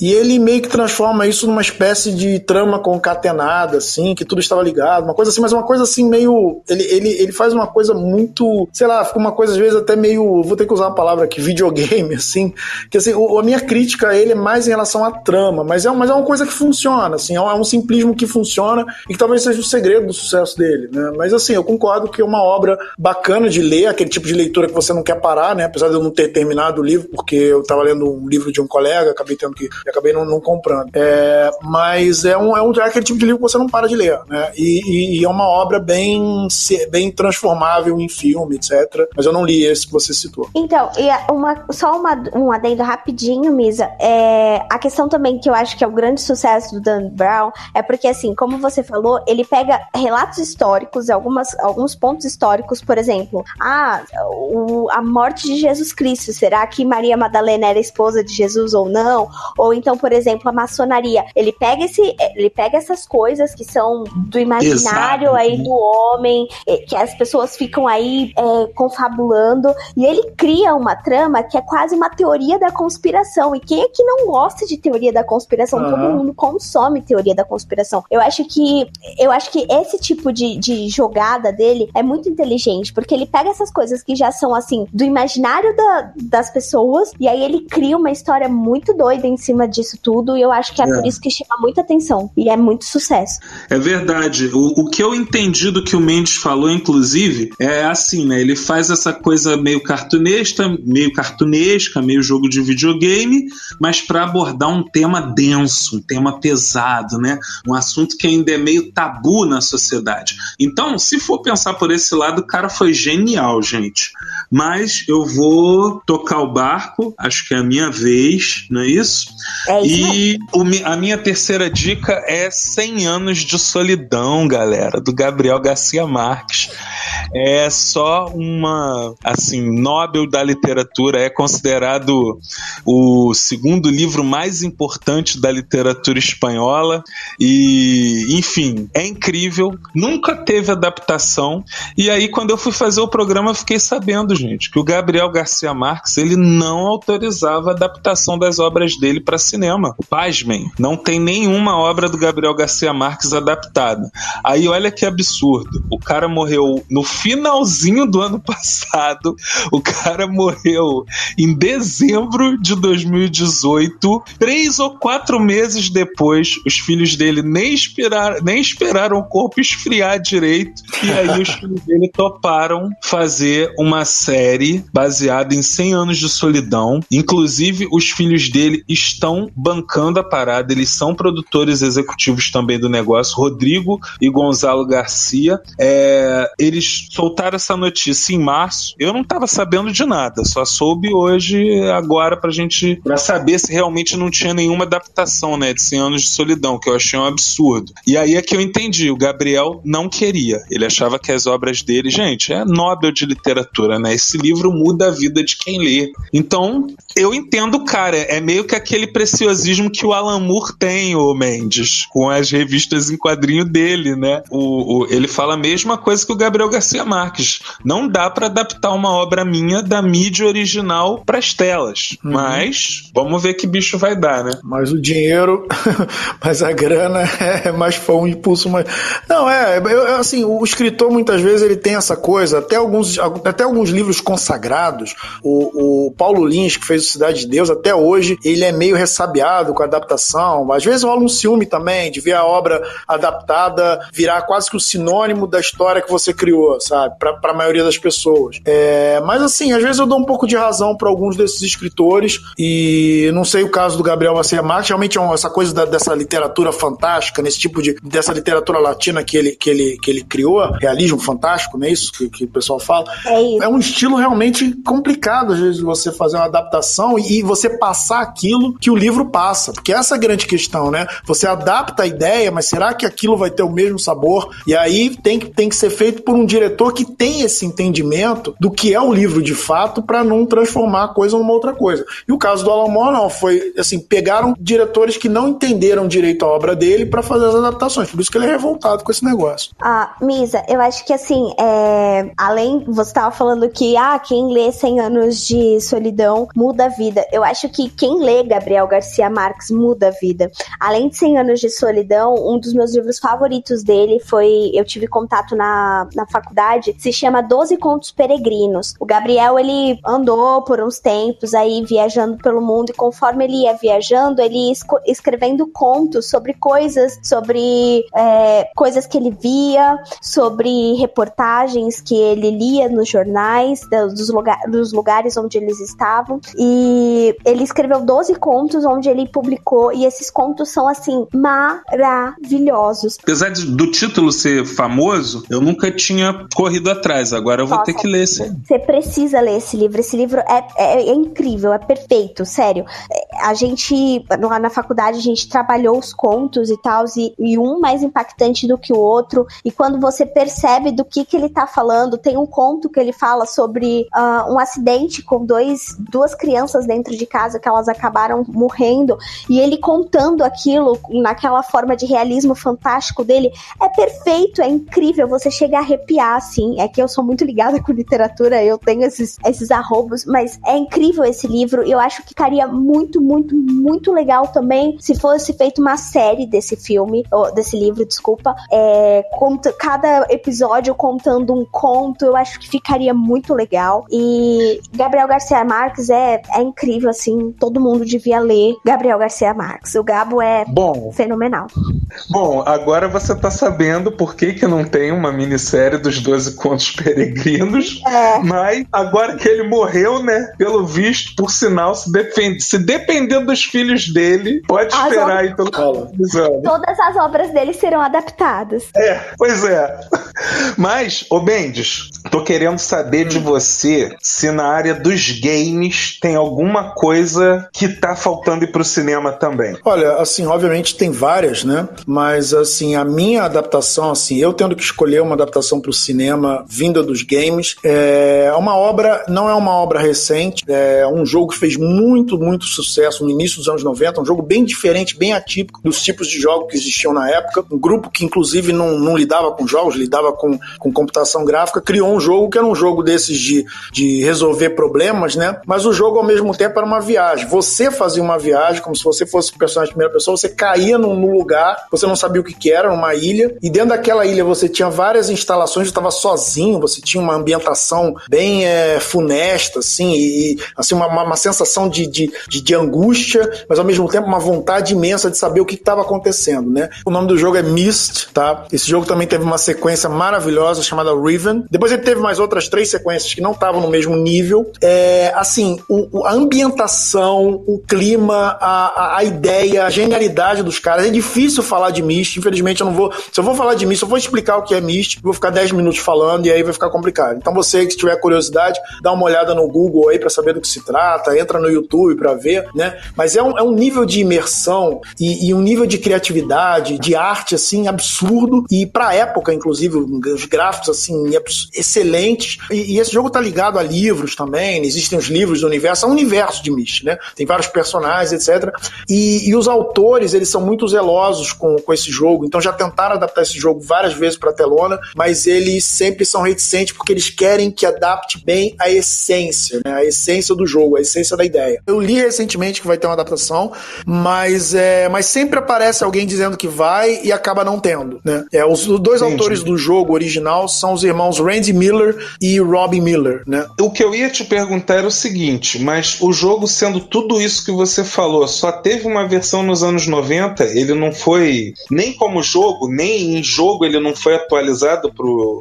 E ele meio que transforma isso numa espécie de trama concatenada, assim, que tudo estava ligado, uma coisa assim, mas uma coisa assim meio. Ele, ele, ele faz uma coisa muito, sei lá, fica uma coisa às vezes até meio. Vou ter que usar uma palavra aqui, videogame, [laughs] assim. Que assim, o, a minha crítica a ele é mais em relação à trama, mas é, mas é uma coisa que funciona, assim, é um, é um simplismo que funciona e que talvez seja o segredo do sucesso dele, né? Mas assim, eu concordo que é uma obra bacana de ler, aquele tipo de leitura que você não quer parar, né? Apesar de eu não ter terminado o livro, porque eu estava lendo um livro de um colega, acabei tendo que acabei não, não comprando. É, mas é, um, é, um, é aquele tipo de livro que você não para de ler, né? E, e, e, é uma obra bem, bem transformável em filme, etc. Mas eu não li esse que você citou. Então, e uma, só uma, um adendo rapidinho, Misa. É, a questão também que eu acho que é o grande sucesso do Dan Brown é porque, assim, como você falou, ele pega relatos históricos, algumas, alguns pontos históricos, por exemplo, ah, o, a morte de Jesus Cristo, será que Maria Madalena era esposa de Jesus ou não? Ou então, por exemplo, a maçonaria. Ele pega esse, ele pega essas coisas que são do imaginário Exato. aí do homem, que as pessoas ficam aí é, confabulando, e ele cria uma trama que é quase uma teoria da conspiração. E quem é que não gosta de teoria da conspiração? Uhum. Todo mundo consome teoria da conspiração. Eu acho que eu acho que esse tipo de, de jogada dele é muito inteligente, porque ele pega essas coisas que já são assim do imaginário da, das pessoas e aí ele cria uma história muito doida em cima disso tudo, e eu acho que é, é. por isso que chama muita atenção e é muito sucesso. É verdade. O, o que eu entendi do que o Mendes falou, inclusive, é assim, né? Ele faz essa coisa meio cartunesca, meio cartunesca, meio jogo de videogame, mas para abordar um tema denso, um tema pesado, né? Um assunto que ainda é meio tabu na sociedade. Então, se for pensar por esse lado, o cara foi genial, gente. Mas eu vou tocar o barco, acho que é a minha vez, não é isso? É e o, a minha terceira dica é 100 anos de solidão, galera, do Gabriel Garcia Marques. é só uma, assim, Nobel da literatura, é considerado o segundo livro mais importante da literatura espanhola e, enfim, é incrível, nunca teve adaptação. E aí quando eu fui fazer o programa, fiquei sabendo, gente, que o Gabriel Garcia Marques, ele não autorizava a adaptação das obras dele para cinema. Pasmem, não tem nenhuma obra do Gabriel Garcia Marques adaptada. Aí olha que absurdo. O cara morreu no finalzinho do ano [laughs] passado. O cara morreu em dezembro de 2018. Três ou quatro meses depois, os filhos dele nem esperaram, nem esperaram o corpo esfriar direito. E aí os [laughs] filhos dele toparam fazer uma série baseada em 100 anos de solidão. Inclusive, os filhos dele estão bancando a parada. Eles são produtores executivos também do negócio. Rodrigo e Gonzalo Garcia. É, eles soltaram essa notícia em março. Eu não estava sabendo de nada, só soube hoje, agora, pra gente pra saber se realmente não tinha nenhuma adaptação, né, de 100 anos de solidão, que eu achei um absurdo. E aí é que eu entendi, o Gabriel não queria. Ele achava que as obras dele, gente, é Nobel de literatura, né? Esse livro muda a vida de quem lê. Então, eu entendo, cara, é meio que aquele preciosismo que o Alan Moore tem, o Mendes, com as revistas em quadrinho dele, né? O, o, ele fala a mesma coisa que o Gabriel Garcia Marques. Não dá para adaptar uma obra minha da mídia original para as telas, uhum. mas vamos ver que bicho vai dar, né? Mas o dinheiro, [laughs] mas a grana [laughs] é mais foi um impulso mais. Não, é, eu, assim, o escritor muitas vezes ele tem essa coisa, até alguns, até alguns livros consagrados, o, o Paulo Lins, que fez Cidade de Deus, até hoje ele é meio ressabiado com a adaptação. Às vezes rola um ciúme também de ver a obra adaptada virar quase que o sinônimo da história que você criou, sabe? Pra, pra maioria das pessoas. É, mas assim, às vezes eu dou um pouco de razão para alguns desses escritores e não sei o caso do Gabriel Garcia Marques, realmente é essa coisa da, dessa literatura fantástica, nesse tipo de dessa literatura latina que ele, que ele, que ele criou, realismo fantástico, não é isso que, que o pessoal fala? É, é um estilo realmente complicado, às vezes, você fazer uma adaptação e, e você passar aquilo que o livro passa, porque essa é a grande questão, né? Você adapta a ideia, mas será que aquilo vai ter o mesmo sabor? E aí tem que, tem que ser feito por um diretor que tem esse entendimento do que é o livro de fato para não transformar a coisa numa outra coisa. E o caso do Alan Moore não, foi assim, pegaram diretores que não entenderam direito a obra dele para fazer as adaptações. Por isso que ele é revoltado com esse negócio. Ah, Misa, eu acho que assim, é... além, você estava falando que ah, quem lê 100 anos de solidão muda a vida. Eu acho que quem lê Gabriel Garcia Marques muda a vida. Além de 100 anos de solidão, um dos meus livros favoritos dele foi, eu tive contato na, na faculdade, se chama Doze Contos Peregrinos. O Gabriel, ele andou por uns tempos aí viajando pelo mundo e conforme ele ia viajando, ele ia escrevendo contos sobre coisas, sobre é, coisas que ele via, sobre reportagens que ele lia nos jornais, dos, lugar, dos lugares onde eles estavam. E ele escreveu 12 contos onde ele publicou, e esses contos são assim maravilhosos. Apesar do título ser famoso, eu nunca tinha corrido atrás. Agora eu vou Nossa, ter que ler esse. Você precisa ler esse livro. Esse livro é, é, é incrível, é perfeito, sério. A gente, lá na faculdade, a gente trabalhou os contos e tal, e, e um mais impactante do que o outro. E quando você percebe do que, que ele tá falando, tem um conto que ele fala sobre uh, um acidente com dois, duas crianças dentro de casa que elas acabaram morrendo. E ele contando aquilo naquela forma de realismo fantástico dele é perfeito, é incrível. Você chega a arrepiar, assim. É que eu sou muito ligada [laughs] com literatura, eu tenho esses, esses arrobos, mas é incrível esse livro. Eu acho que ficaria muito, muito, muito legal também se fosse feita uma série desse filme, ou desse livro, desculpa. É, conta, cada episódio contando um conto, eu acho que ficaria muito legal. E Gabriel Garcia Marques é, é incrível, assim. Todo mundo devia ler Gabriel Garcia Marques. O Gabo é Bom, fenomenal. Bom, agora você tá sabendo por que, que não tem uma minissérie dos 12 Contos Peregrinos. É. Mas agora que ele morreu, né? Pelo visto, por sinal, se, defende, se depender dos filhos dele, pode as esperar aí pelo Todas as obras dele serão adaptadas. É, pois é. [laughs] Mas, ô Just. Tô querendo saber de você se na área dos games tem alguma coisa que tá faltando ir pro cinema também. Olha, assim, obviamente tem várias, né? Mas assim, a minha adaptação, assim, eu tendo que escolher uma adaptação pro cinema vinda dos games, é uma obra, não é uma obra recente, é um jogo que fez muito, muito sucesso no início dos anos 90, um jogo bem diferente, bem atípico dos tipos de jogos que existiam na época. Um grupo que, inclusive, não, não lidava com jogos, lidava com, com computação gráfica, criou um jogo que era um jogo desses de, de resolver problemas, né? Mas o jogo, ao mesmo tempo, era uma viagem. Você fazia uma viagem, como se você fosse um personagem de primeira pessoa, você caía num, num lugar, você não sabia o que, que era, uma ilha, e dentro daquela ilha você tinha várias instalações, você estava sozinho, você tinha uma ambientação bem é, funesta, assim, e, assim, uma, uma, sensação de, de, de, de angústia, mas ao mesmo tempo uma vontade imensa de saber o que estava acontecendo, né? O nome do jogo é Myst, tá? Esse jogo também teve uma sequência maravilhosa chamada Riven. Depois ele teve mais outras três sequências que não estavam no mesmo nível. É, assim, o, a ambientação, o clima, a, a, ideia, a genialidade dos caras. É difícil falar de Myst, infelizmente eu não vou. Se eu vou falar de Myst, eu vou explicar o que é Myst, vou ficar 10 minutos falando e aí vai ficar complicado. Então você que tiver curiosidade, dá uma olhada no Google aí para saber do que se trata, entra no YouTube para ver, né? Mas é um, é um nível de imersão e, e um nível de criatividade, de arte, assim, absurdo. E pra época, inclusive, os gráficos, assim, excelentes. E, e, esse jogo tá ligado a livros também. Existem os livros do universo. É um universo de Myst, né? Tem vários personagens, etc. E, e, os autores, eles são muito zelosos com, com esse jogo. Então já tentaram adaptar esse jogo várias vezes pra telona, mas eles sempre são reticentes porque eles querem que adapte bem a essência, né? A essência do jogo, a essência da ideia. Eu li recentemente que vai ter uma adaptação, mas, é, mas sempre aparece alguém dizendo que vai e acaba não tendo, né? É, os dois Entendi. autores do jogo original são os irmãos Randy Miller e Robbie Miller, né? O que eu ia te perguntar era o seguinte, mas o jogo sendo tudo isso que você falou, só teve uma versão nos anos 90, ele não foi nem como jogo, nem em jogo ele não foi atualizado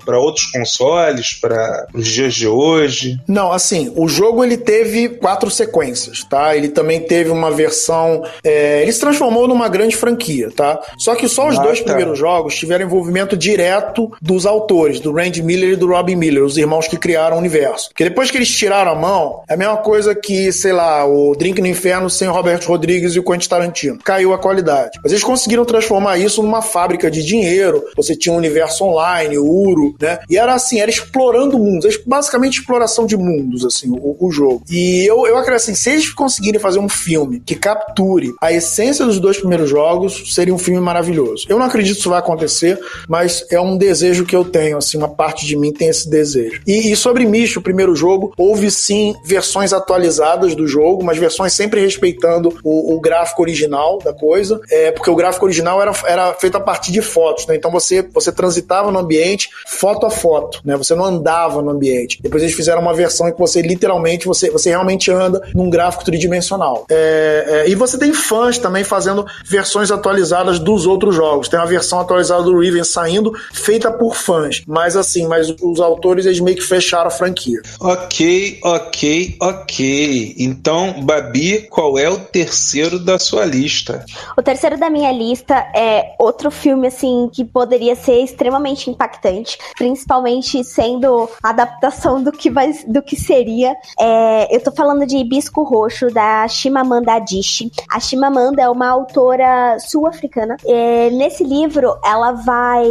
para outros consoles, para os dias de hoje? Não, assim, o jogo ele teve quatro sequências, tá? Ele também teve uma versão, é, ele se transformou numa grande franquia, tá? Só que só os ah, dois tá. primeiros jogos tiveram envolvimento direto dos autores, do Randy Miller e do Miller, os irmãos que criaram o universo. Porque depois que eles tiraram a mão, é a mesma coisa que, sei lá, o Drink no Inferno sem o Robert Rodrigues e o Quentin Tarantino. Caiu a qualidade. Mas eles conseguiram transformar isso numa fábrica de dinheiro. Você tinha um universo online, o Uro, né? E era assim, era explorando mundos. Basicamente exploração de mundos, assim, o, o jogo. E eu, eu acredito assim, se eles conseguirem fazer um filme que capture a essência dos dois primeiros jogos, seria um filme maravilhoso. Eu não acredito que isso vai acontecer, mas é um desejo que eu tenho, assim, uma parte de mim tem esse desejo. E, e sobre Mish, o primeiro jogo, houve sim versões atualizadas do jogo, mas versões sempre respeitando o, o gráfico original da coisa, é, porque o gráfico original era, era feito a partir de fotos, né? Então você, você transitava no ambiente foto a foto, né? Você não andava no ambiente. Depois eles fizeram uma versão em que você literalmente, você, você realmente anda num gráfico tridimensional. É, é, e você tem fãs também fazendo versões atualizadas dos outros jogos. Tem uma versão atualizada do Riven saindo, feita por fãs. Mas assim, mas os autores eles meio que fecharam a franquia. Ok, ok, ok. Então, Babi, qual é o terceiro da sua lista? O terceiro da minha lista é outro filme assim que poderia ser extremamente impactante, principalmente sendo a adaptação do que vai, do que seria. É, eu tô falando de Hibisco Roxo da Chimamanda Adichie. A Chimamanda é uma autora sul-africana. É, nesse livro, ela vai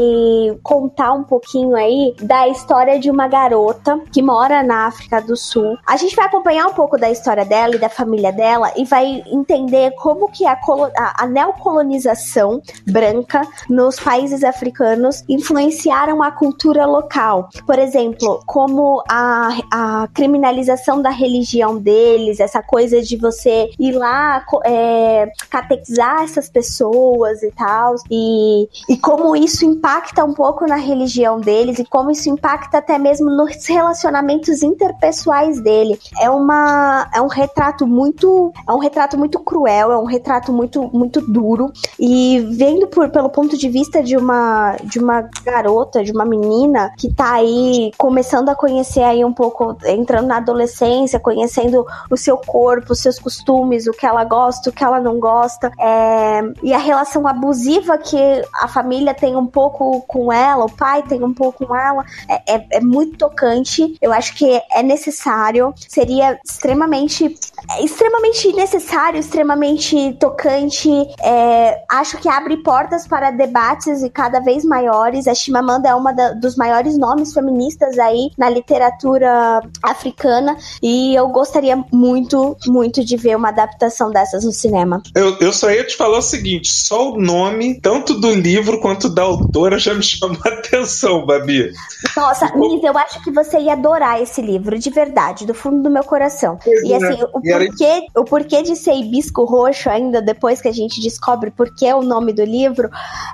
contar um pouquinho aí da história de uma garota que mora na África do Sul. A gente vai acompanhar um pouco da história dela e da família dela e vai entender como que a, a, a neocolonização branca nos países africanos influenciaram a cultura local. Por exemplo, como a, a criminalização da religião deles, essa coisa de você ir lá é, catequizar essas pessoas e tal, e, e como isso impacta um pouco na religião deles e como isso impacta até mesmo nos relacionamentos interpessoais dele. É uma é um retrato muito é um retrato muito cruel, é um retrato muito muito duro e vendo por, pelo ponto de vista de uma de uma garota, de uma menina que tá aí começando a conhecer aí um pouco, entrando na adolescência, conhecendo o seu corpo, os seus costumes, o que ela gosta, o que ela não gosta, é, e a relação abusiva que a família tem um pouco com ela, o pai tem um pouco com ela, é, é, é muito tocante. Eu acho que é necessário. Seria extremamente, é extremamente necessário, extremamente tocante. É, acho que abre portas para debates e cada vez maiores. A Chimamanda é uma da, dos maiores nomes feministas aí na literatura africana e eu gostaria muito, muito de ver uma adaptação dessas no cinema. Eu, eu só ia te falar o seguinte: só o nome, tanto do livro quanto da autora, já me [laughs] chamou a atenção, Babi. Nossa, Nis, eu acho que você ia adorar esse livro, de verdade, do fundo do meu coração. Pois e é. assim, o porquê, o porquê de ser hibisco roxo ainda, depois que a gente descobre por que o nome do livro,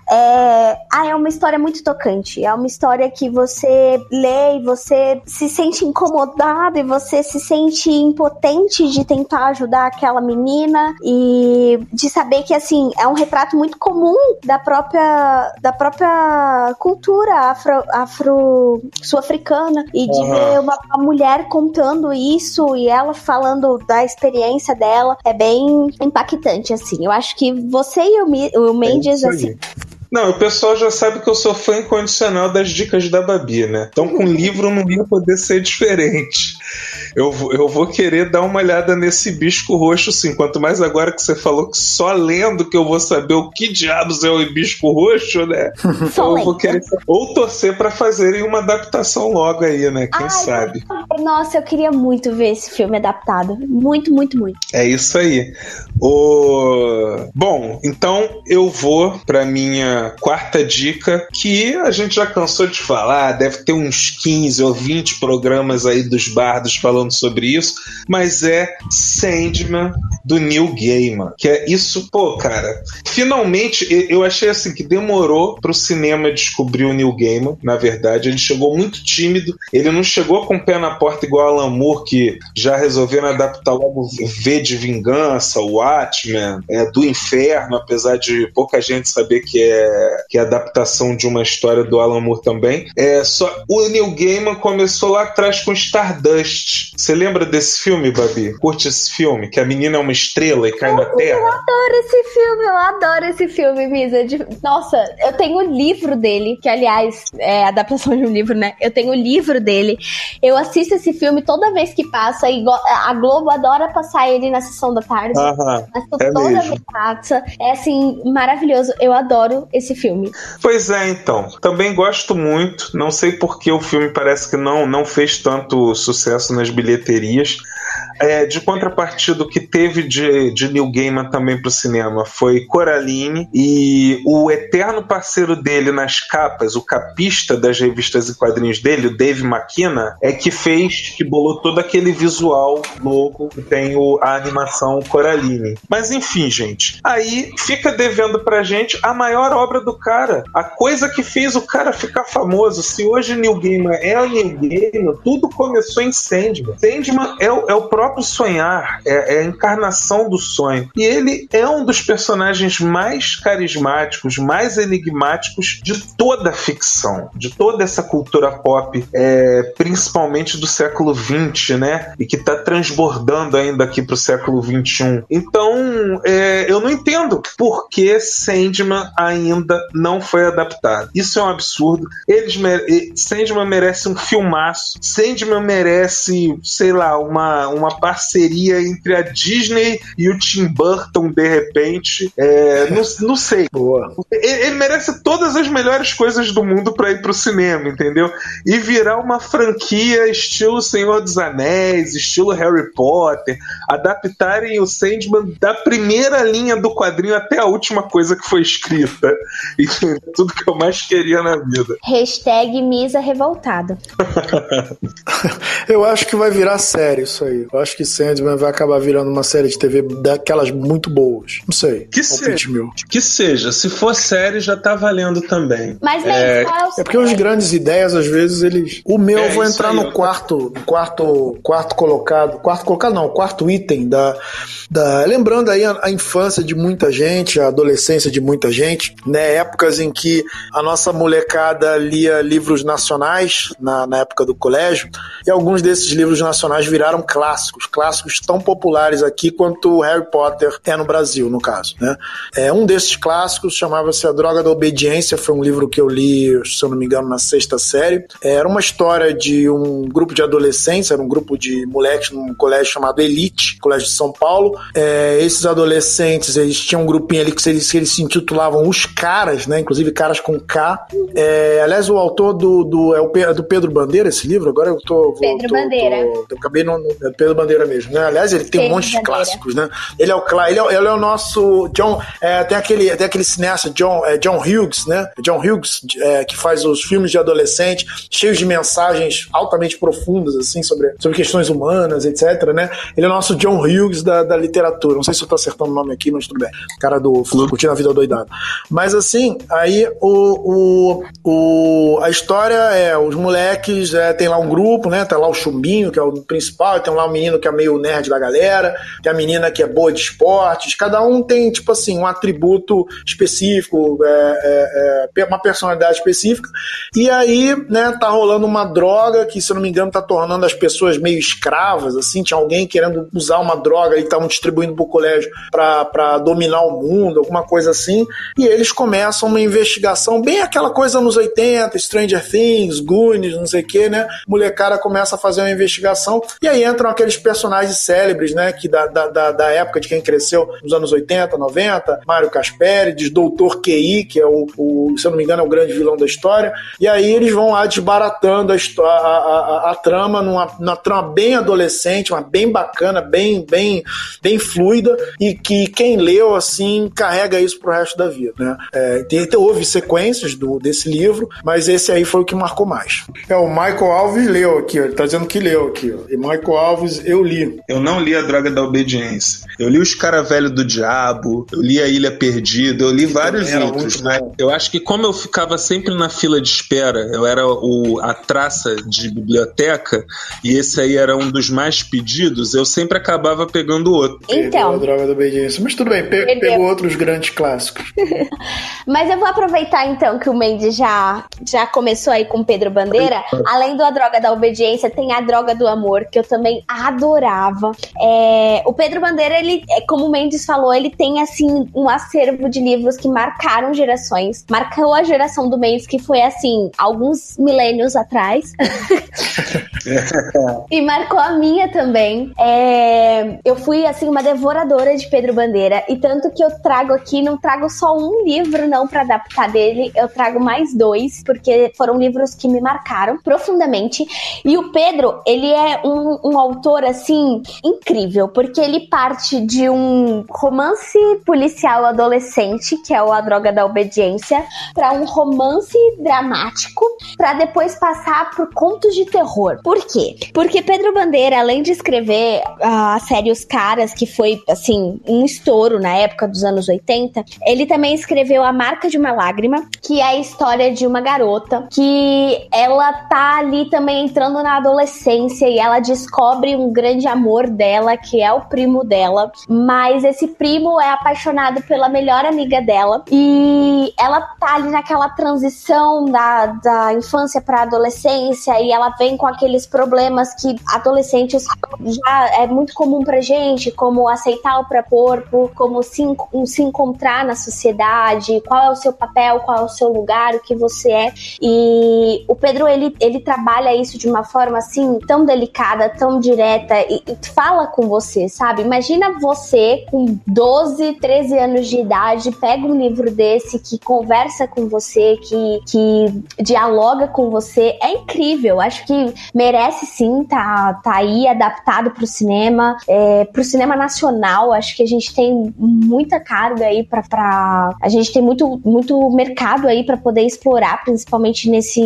é... Ah, é uma história muito tocante. É uma história que você lê e você se sente incomodado e você se sente impotente de tentar ajudar aquela menina e de saber que, assim, é um retrato muito comum da própria, da própria cultura afro, afro sul-africana e de uhum. ver uma, uma, mulher contando isso e ela falando da experiência dela é bem impactante, assim. Eu acho que você e o, o Mendes, é assim, não, o pessoal já sabe que eu sou fã incondicional das dicas da Babi, né? Então com livro não ia poder ser diferente. Eu, eu vou querer dar uma olhada nesse bisco roxo, sim. Quanto mais agora que você falou que só lendo que eu vou saber o que diabos é o bisco roxo, né? [laughs] Só eu vou querer ou torcer para fazerem uma adaptação logo aí, né? Quem Ai, sabe? Nossa, eu queria muito ver esse filme adaptado. Muito, muito, muito. É isso aí. O... Bom, então eu vou para minha quarta dica, que a gente já cansou de falar, deve ter uns 15 ou 20 programas aí dos bardos falando sobre isso, mas é Sandman do Neil Gaiman, que é isso, pô, cara. Finalmente, eu achei assim que demorou pro cinema descobrir o Neil Gaiman, na verdade, ele chegou muito tímido, ele não chegou com o pé na porta igual Alan Moore, que já resolveram adaptar logo V de Vingança, o Watchmen, é, do Inferno, apesar de pouca gente saber que é, que é adaptação de uma história do Alan Moore também. É, só, o Neil Gaiman começou lá atrás com Stardust. Você lembra desse filme, Babi? Curte esse filme? Que a menina é uma estrela e cai na Terra? Eu adoro esse filme, eu adoro esse filme, Misa. De... Nossa, eu tenho o livro dele, que aliás é adaptação de um livro, né? Eu tenho o livro dele. Eu assisto esse filme toda vez que passa e a Globo adora passar ele na sessão da tarde. Aham, mas é toda mesmo. vez passa. É assim, maravilhoso. Eu adoro esse filme. Pois é, então. Também gosto muito. Não sei porque o filme parece que não, não fez tanto sucesso nas bilheterias. É, de contrapartida, o que teve de, de Neil Gaiman também para o cinema foi Coraline e o eterno parceiro dele nas capas, o capista das revistas e quadrinhos dele, o Dave McKenna, é que fez, que bolou todo aquele visual louco que tem o, a animação Coraline. Mas enfim, gente, aí fica devendo pra gente a maior obra do cara, a coisa que fez o cara ficar famoso. Se hoje Neil Gaiman é o Neil Gaiman, tudo começou em Sandman. Sandman é é o próprio sonhar, é, é, a encarnação do sonho. E ele é um dos personagens mais carismáticos, mais enigmáticos de toda a ficção, de toda essa cultura pop, é, principalmente do século XX, né? E que está transbordando ainda aqui para o século XXI. Então, é, eu não entendo por que Sandman ainda não foi adaptado. Isso é um absurdo. Eles mere... Sandman merece um filmaço. Sandman merece, sei lá, uma, uma parceria entre a Disney e o Tim Burton, de repente. É, não, não sei. Boa. Ele, ele, merece todas as melhores coisas do mundo para ir pro cinema, entendeu? E virar uma franquia estilo Senhor dos Anéis, estilo Harry Potter, adaptarem o Sandman da primeira linha do quadrinho até a última coisa que foi escrita. [laughs] É tudo que eu mais queria na vida. Hashtag Misa revoltado. [laughs] eu acho que vai virar sério isso aí. Eu acho que Sandman vai acabar virando uma série de TV daquelas muito boas. Não sei. Que seja. Meu. Que seja. Se for série, já tá valendo também. Mas, é... é porque os grandes ideias, às vezes, eles. O meu, é, vou entrar no quarto, quarto, quarto colocado. Quarto colocado, não, quarto item da. da... Lembrando aí a, a infância de muita gente, a adolescência de muita gente, né? Épocas em que a nossa molecada lia livros nacionais na, na época do colégio, e alguns desses livros nacionais viraram clássicos clássicos, clássicos tão populares aqui quanto Harry Potter é no Brasil, no caso, né? É, um desses clássicos chamava-se A Droga da Obediência, foi um livro que eu li, se eu não me engano, na sexta série. Era uma história de um grupo de adolescentes, era um grupo de moleques num colégio chamado Elite, colégio de São Paulo. É, esses adolescentes, eles tinham um grupinho ali que eles, que eles se intitulavam Os Caras, né? Inclusive caras com K. É, aliás, o autor do, do, é o é do Pedro Bandeira, esse livro? Agora eu tô. Pedro tô, Bandeira. Tô, eu acabei no, é Pedro Bandeira mesmo, né? Aliás, ele tem Pedro um monte de clássicos, né? Ele é o, ele é, ele é o nosso John. É, tem, aquele, tem aquele cineasta John, é, John Hughes, né? John Hughes, é, que faz os filmes de adolescente, cheios de mensagens altamente profundas, assim, sobre, sobre questões humanas, etc, né? Ele é o nosso John Hughes da, da literatura. Não sei se eu tô acertando o nome aqui, mas tudo bem. Cara do Curtindo a Vida Doidado. Mas assim, aí o, o, o, a história é: os moleques é, tem lá um grupo, né? Tem lá o Chumbinho, que é o principal, tem lá o menino que é meio nerd da galera, tem a menina que é boa de esportes. Cada um tem, tipo assim, um atributo específico, é, é, é uma personalidade específica. E aí, né, tá rolando uma droga que, se eu não me engano, tá tornando as pessoas meio escravas, assim. Tinha alguém querendo usar uma droga e estavam distribuindo pro colégio para dominar o mundo, alguma coisa assim. E eles começam uma investigação, bem aquela coisa nos 80, Stranger Things, Goonies, não sei o que, né? Molecada começa a fazer uma investigação e aí entram aqueles personagens célebres, né? Que da, da, da época de quem cresceu nos anos 80, 90, Mário Casperides, Doutor QI, que é o, o, se eu não me engano, é o grande vilão da história. E aí eles vão lá desbaratando a, a, a, a trama numa, numa trama bem adolescente, uma bem bacana, bem, bem, bem fluida, e que quem leu, assim, carrega isso pro resto da vida, né? É, tem, houve sequências do, desse livro, mas esse aí foi o que marcou mais. É, o Michael Alves leu aqui, ele tá dizendo que leu aqui, ó. E Michael Alves, eu li. Eu não li A Droga da Obediência. Eu li Os Cara Velho do Diabo, eu li A Ilha Perdida, eu li que vários outros, né? Eu acho que como eu ficava sempre na fila de espera, eu era o, a traça de biblioteca, e esse aí era um dos mais pedidos, eu sempre acabava pegando outro. Então. a droga da obediência. Mas tudo bem, pe pegou outros grandes clássicos. [laughs] Mas eu vou aproveitar então que o Mendes já, já começou aí com Pedro Bandeira. Além do A Droga da Obediência, tem A Droga do Amor, que eu também adorava. É, o Pedro Bandeira, ele, é, como o Mendes falou, ele tem assim um acervo de livros que marcaram gerações. Marcou a geração do Mendes, que foi assim, alguns milênios atrás. [laughs] e marcou a minha também. É, eu fui assim uma devoradora de Pedro Bandeira e tanto que eu trago aqui, não trago só um livro não para adaptar dele, eu trago mais dois, porque foram livros que me marcaram profundamente. E o Pedro, ele é um, um autor assim incrível, porque ele parte de um romance policial adolescente, que é o A Droga da Obediência, para um romance dramático, para depois passar por contos de terror. Por quê? Porque Pedro Bandeira, além de escrever a série Os Caras, que foi assim um estouro na época dos anos 80, ele também escreveu A Marca de uma Lágrima, que é a história de uma garota que ela tá ali também entrando na adolescência e ela descobre um grande amor dela, que é o primo dela, mas esse primo é apaixonado pela melhor amiga dela. E ela tá ali naquela transição da, da infância para adolescência. E ela vem com aqueles problemas que adolescentes já é muito comum pra gente, como aceitar o próprio como se, se encontrar na sociedade, qual é o seu papel, qual é o seu lugar, o que você é. E o Pedro, ele, ele trabalha isso de uma forma assim, tão delicada, tão direta e, e fala com você, sabe? Imagina você com 12, 13 anos de idade, pega um livro desse que conversa com você, que, que dialoga com você. É incrível. Acho que merece sim tá, tá aí adaptado pro cinema, é, pro cinema nacional. Acho que a gente tem muita carga aí pra. pra a gente tem muito, muito mercado aí para poder explorar, principalmente nesse,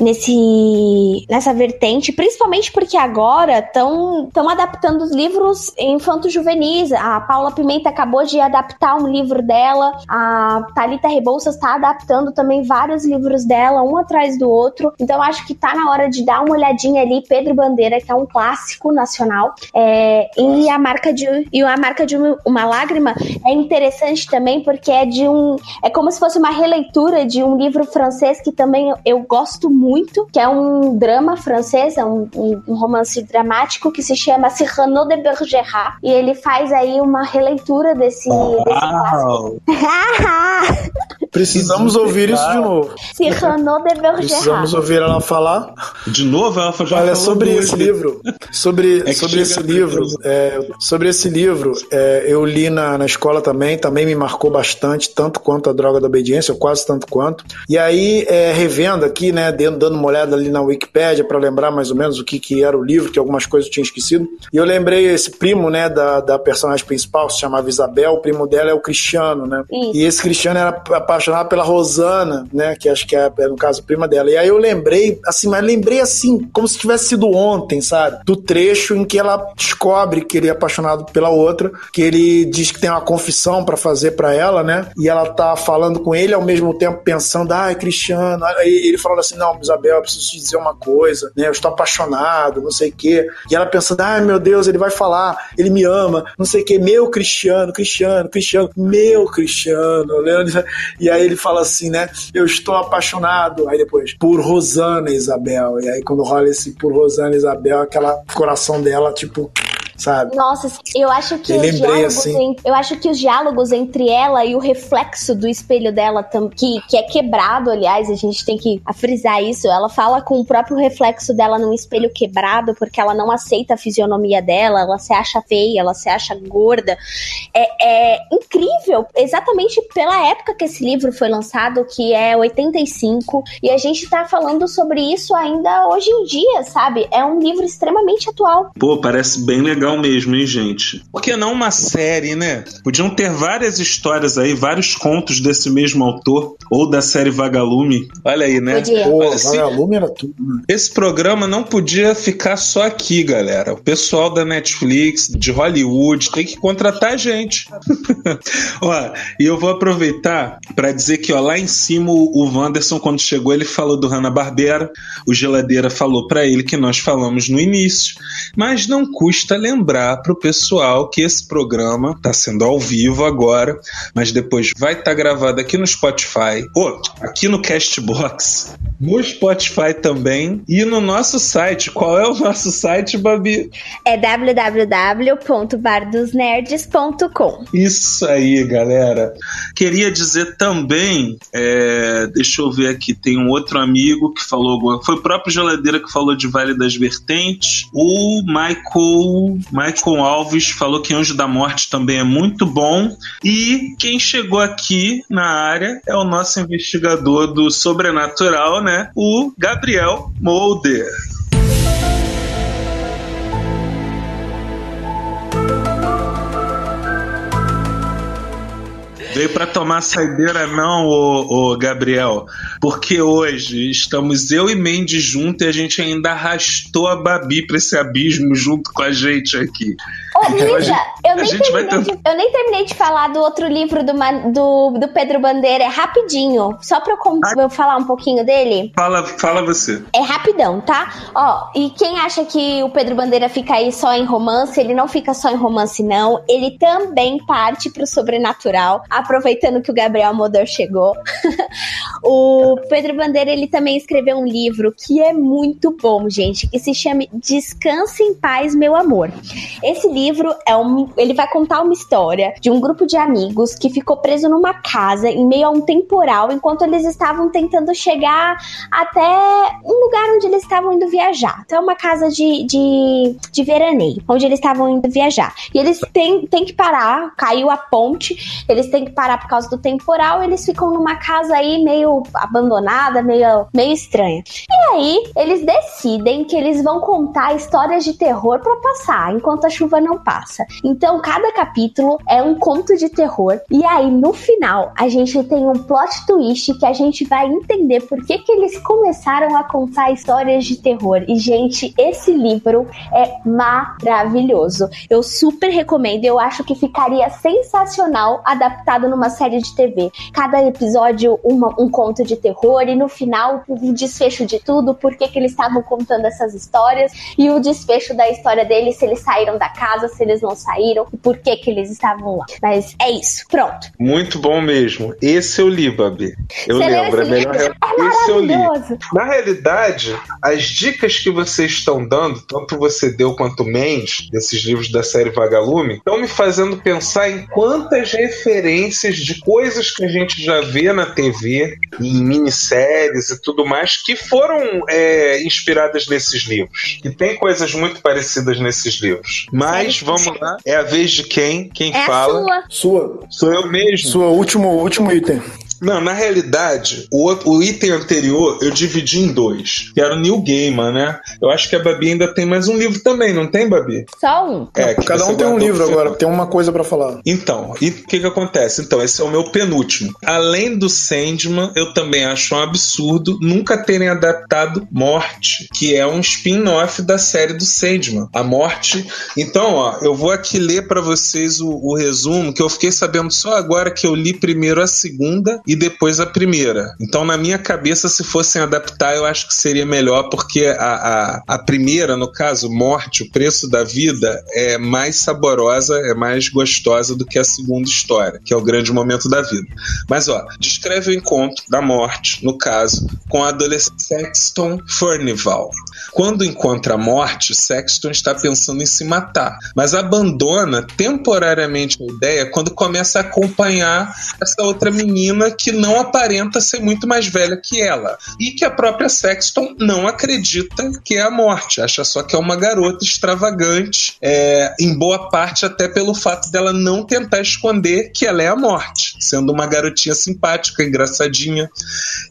nesse, nessa vertente, principalmente porque agora estão adaptando os livros infanto-juvenis. A Paula Pimenta acabou de adaptar um livro dela, a Talita Rebouças está adaptando também vários livros dela, um atrás atrás do outro. Então acho que tá na hora de dar uma olhadinha ali, Pedro Bandeira, que é um clássico nacional. É, e a marca de e a marca de uma lágrima é interessante também porque é de um é como se fosse uma releitura de um livro francês que também eu gosto muito, que é um drama francês, é um, um, um romance dramático que se chama Cyrano de Bergerac e ele faz aí uma releitura desse, Uau. desse [laughs] Precisamos ouvir isso de novo. Cyrano de Bergerac. Precisamos ouvir ela falar. De novo, ela já Olha, falou sobre esse livro, sobre, [laughs] É que sobre esse livro, é, sobre esse livro, é, eu li na, na escola também, também me marcou bastante, tanto quanto a Droga da Obediência, ou quase tanto quanto. E aí, é, revendo aqui, né, dando, dando uma olhada ali na Wikipédia para lembrar mais ou menos o que, que era o livro, que algumas coisas eu tinha esquecido. E eu lembrei esse primo, né, da, da personagem principal, se chamava Isabel, o primo dela é o Cristiano, né? Isso. E esse Cristiano era apaixonado pela Rosana, né? Que acho que é, é, no caso, prima dela. E aí eu lembrei, assim, mas lembrei assim, como se tivesse sido ontem, sabe? Do trecho em que ela descobre que ele é apaixonado pela outra, que ele diz que tem uma confissão pra fazer pra ela, né? E ela tá falando com ele ao mesmo tempo pensando, ai, Cristiano. Aí ele falando assim: não, Isabel, eu preciso te dizer uma coisa, né? Eu estou apaixonado, não sei o quê. E ela pensando, ai, meu Deus, ele vai falar, ele me ama, não sei o quê, meu Cristiano, Cristiano, Cristiano, meu Cristiano, né? E aí ele fala assim, né? Eu estou apaixonado. Aí depois, por Rosana Isabel. E aí quando rola esse por Rosana Isabel, aquela coração dela, tipo, sabe? Nossa, eu acho que Eu os lembrei, diálogos assim. eu acho que os diálogos entre ela e o reflexo do espelho dela que, que é quebrado, aliás, a gente tem que frisar isso. Ela fala com o próprio reflexo dela num espelho quebrado porque ela não aceita a fisionomia dela, ela se acha feia, ela se acha gorda. É, é incrível, exatamente pela época que esse livro foi lançado, que é 85, e a gente tá falando sobre isso ainda hoje em dia, sabe? É um livro extremamente atual. Pô, parece bem legal mesmo, hein, gente? Por que não uma série, né? Podiam ter várias histórias aí, vários contos desse mesmo autor, ou da série Vagalume. Olha aí, né? Podia. Pô, Olha, Vagalume era tudo. né? Esse programa não podia ficar só aqui, galera. O pessoal da Netflix, de Hollywood, tem que contratar a gente. [laughs] ó, e eu vou aproveitar para dizer que ó, lá em cima o o Wanderson, quando chegou, ele falou do Hanna-Barbera. O Geladeira falou para ele que nós falamos no início. Mas não custa lembrar pro pessoal que esse programa tá sendo ao vivo agora, mas depois vai estar gravado aqui no Spotify, ou aqui no Castbox, no Spotify também e no nosso site. Qual é o nosso site, Babi? É www.bardosnerds.com. Isso aí, galera. Queria dizer também, é, deixa eu ver aqui, tem um outro amigo que falou, foi o próprio Geladeira que falou de Vale das Vertentes. O Michael, Michael Alves falou que Anjo da Morte também é muito bom. E quem chegou aqui na área é o nosso investigador do sobrenatural, né? O Gabriel Molder. Veio pra tomar saideira, não, ô, ô, Gabriel. Porque hoje estamos eu e Mendes juntos e a gente ainda arrastou a Babi pra esse abismo junto com a gente aqui. Ô, Luísa, [laughs] eu nem, terminei de, eu nem terminei de falar do outro livro do, do, do Pedro Bandeira. É rapidinho. Só pra eu, Ah. eu falar um pouquinho dele. Fala, fala você. É rapidão, tá? Ó, e quem acha que o Pedro Bandeira fica aí só em romance, ele não fica só em romance, não. Ele também parte pro sobrenatural, aproveitando que o Gabriel Modor chegou. [laughs] o Pedro Bandeira, ele também escreveu um livro que é muito bom, gente, que se chama Descanse em Paz, Meu Amor. Esse livro é um. Ele vai contar uma história de um grupo de amigos que ficou preso numa casa em meio a um temporal enquanto eles estavam tentando chegar até um lugar onde eles estavam indo viajar. Então, é uma casa de, de, de veraneio, onde eles estavam indo viajar. E eles têm, têm que parar, caiu a ponte, eles têm que parar por causa do temporal, eles ficam numa casa aí meio abandonada, meio, meio estranha. E aí, eles decidem que eles vão contar histórias de terror pra passar, enquanto a chuva não passa. Então, cada capítulo é um conto de terror. E aí, no final, a gente tem um plot twist que a gente vai entender por que, que eles começaram a contar histórias de terror. E, gente, esse livro é maravilhoso. Eu super recomendo. Eu acho que ficaria sensacional adaptado numa série de TV. Cada episódio, uma, um conto de terror. E no final, o desfecho de tudo, por que, que eles estavam contando essas histórias. E o desfecho da história deles, se eles saíram da casa, se eles não saíram. E por que, que eles estavam lá. Mas é isso. Pronto. Muito bom mesmo. Esse eu li, Babi. Eu Você lembro. É melhor... É esse eu li. Na realidade, as dicas que vocês estão dando, tanto você deu quanto Mendes, desses livros da série Vagalume, estão me fazendo pensar em quantas referências de coisas que a gente já vê na TV, em minisséries e tudo mais, que foram é, inspiradas nesses livros. E tem coisas muito parecidas nesses livros. Mas vamos lá, é a vez de quem? Quem é fala? Sua. sua. Sou eu mesmo. Sua último, último item. Não, na realidade, o, o item anterior eu dividi em dois, que era o New Gaiman, né? Eu acho que a Babi ainda tem mais um livro também, não tem, Babi? Só um. É, cada um tem um livro agora, tem uma coisa para falar. Então, e o que que acontece? Então, esse é o meu penúltimo. Além do Sandman, eu também acho um absurdo nunca terem adaptado Morte, que é um spin-off da série do Sandman. A Morte. Então, ó, eu vou aqui ler para vocês o, o resumo, que eu fiquei sabendo só agora que eu li primeiro a segunda e depois a primeira. Então, na minha cabeça, se fossem adaptar, eu acho que seria melhor, porque a, a, a primeira, no caso, Morte, o preço da vida, é mais saborosa, é mais gostosa do que a segunda história, que é o grande momento da vida. Mas, ó, descreve o encontro da morte, no caso, com a adolescente Sexton Furnival. Quando encontra a morte, Sexton está pensando em se matar, mas abandona temporariamente a ideia quando começa a acompanhar essa outra menina que não aparenta ser muito mais velha que ela. E que a própria Sexton não acredita que é a morte, acha só que é uma garota extravagante, é, em boa parte até pelo fato dela não tentar esconder que ela é a morte, sendo uma garotinha simpática, engraçadinha.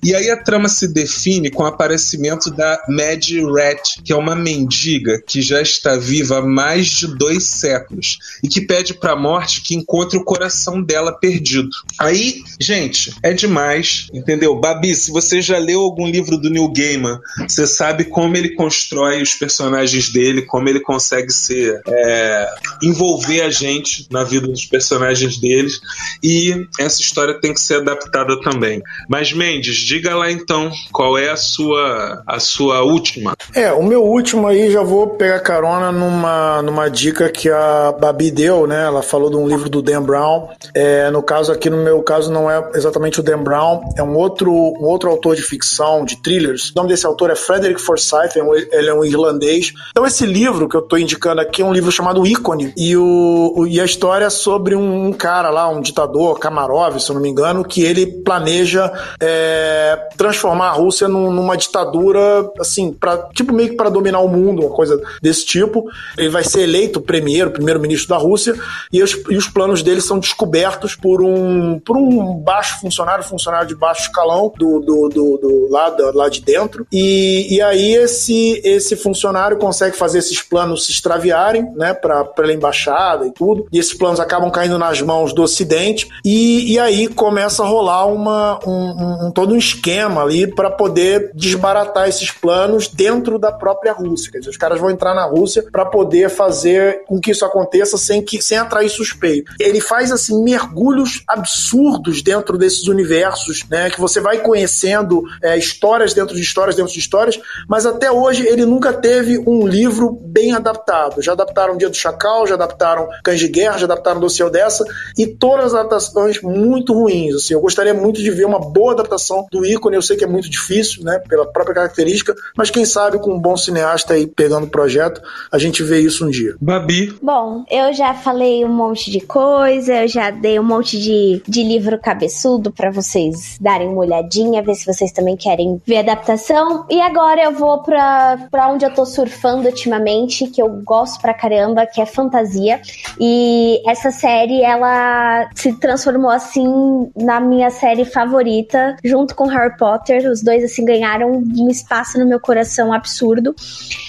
E aí a trama se define com o aparecimento da Mad Rat, que é uma mendiga que já está viva há mais de dois séculos e que pede para a morte que encontre o coração dela perdido. Aí, gente, é demais, entendeu? Babi, se você já leu algum livro do Neil Gaiman, você sabe como ele constrói os personagens dele, como ele consegue ser é, envolver a gente na vida dos personagens deles e essa história tem que ser adaptada também. Mas Mendes, diga lá então qual é a sua a sua última. É, o meu último aí já vou pegar carona numa, numa dica que a Babi deu, né? Ela falou de um livro do Dan Brown. É, no caso aqui, no meu caso, não é exatamente o Dan Brown, é um outro, um outro autor de ficção, de thrillers. O nome desse autor é Frederick Forsyth, é ele é um irlandês. Então, esse livro que eu estou indicando aqui é um livro chamado Ícone. E, o, e a história é sobre um cara lá, um ditador, Kamarov, se eu não me engano, que ele planeja é, transformar a Rússia num, numa ditadura, assim, pra, tipo meio que para dominar o mundo, uma coisa desse tipo. Ele vai ser eleito primeiro, primeiro-ministro da Rússia, e os, e os planos dele são descobertos por um, por um baixo funcionário, funcionário de baixo escalão do, do, do, do lado lá de dentro. E, e aí esse, esse funcionário consegue fazer esses planos se extraviarem, né, para pela embaixada e tudo. E esses planos acabam caindo nas mãos do Ocidente. E, e aí começa a rolar uma, um, um todo um esquema ali para poder desbaratar esses planos dentro da própria Rússia. Quer dizer, os caras vão entrar na Rússia para poder fazer com que isso aconteça sem, que, sem atrair suspeito. Ele faz assim mergulhos absurdos dentro desses universos, né? Que você vai conhecendo é, histórias dentro de histórias dentro de histórias, mas até hoje ele nunca teve um livro bem adaptado. Já adaptaram Dia do Chacal, já adaptaram Cães de Guerra, já adaptaram Dossiê dessa e todas as adaptações muito ruins. Assim, eu gostaria muito de ver uma boa adaptação do ícone. Eu sei que é muito difícil, né? Pela própria característica, mas quem sabe com um bom cineasta aí pegando o projeto, a gente vê isso um dia. Babi. Bom, eu já falei um monte de coisa, eu já dei um monte de, de livro cabeçudo recomendo para vocês darem uma olhadinha, ver se vocês também querem ver a adaptação. E agora eu vou pra, pra onde eu tô surfando ultimamente, que eu gosto pra caramba, que é fantasia. E essa série, ela se transformou assim na minha série favorita, junto com Harry Potter. Os dois assim ganharam um espaço no meu coração absurdo.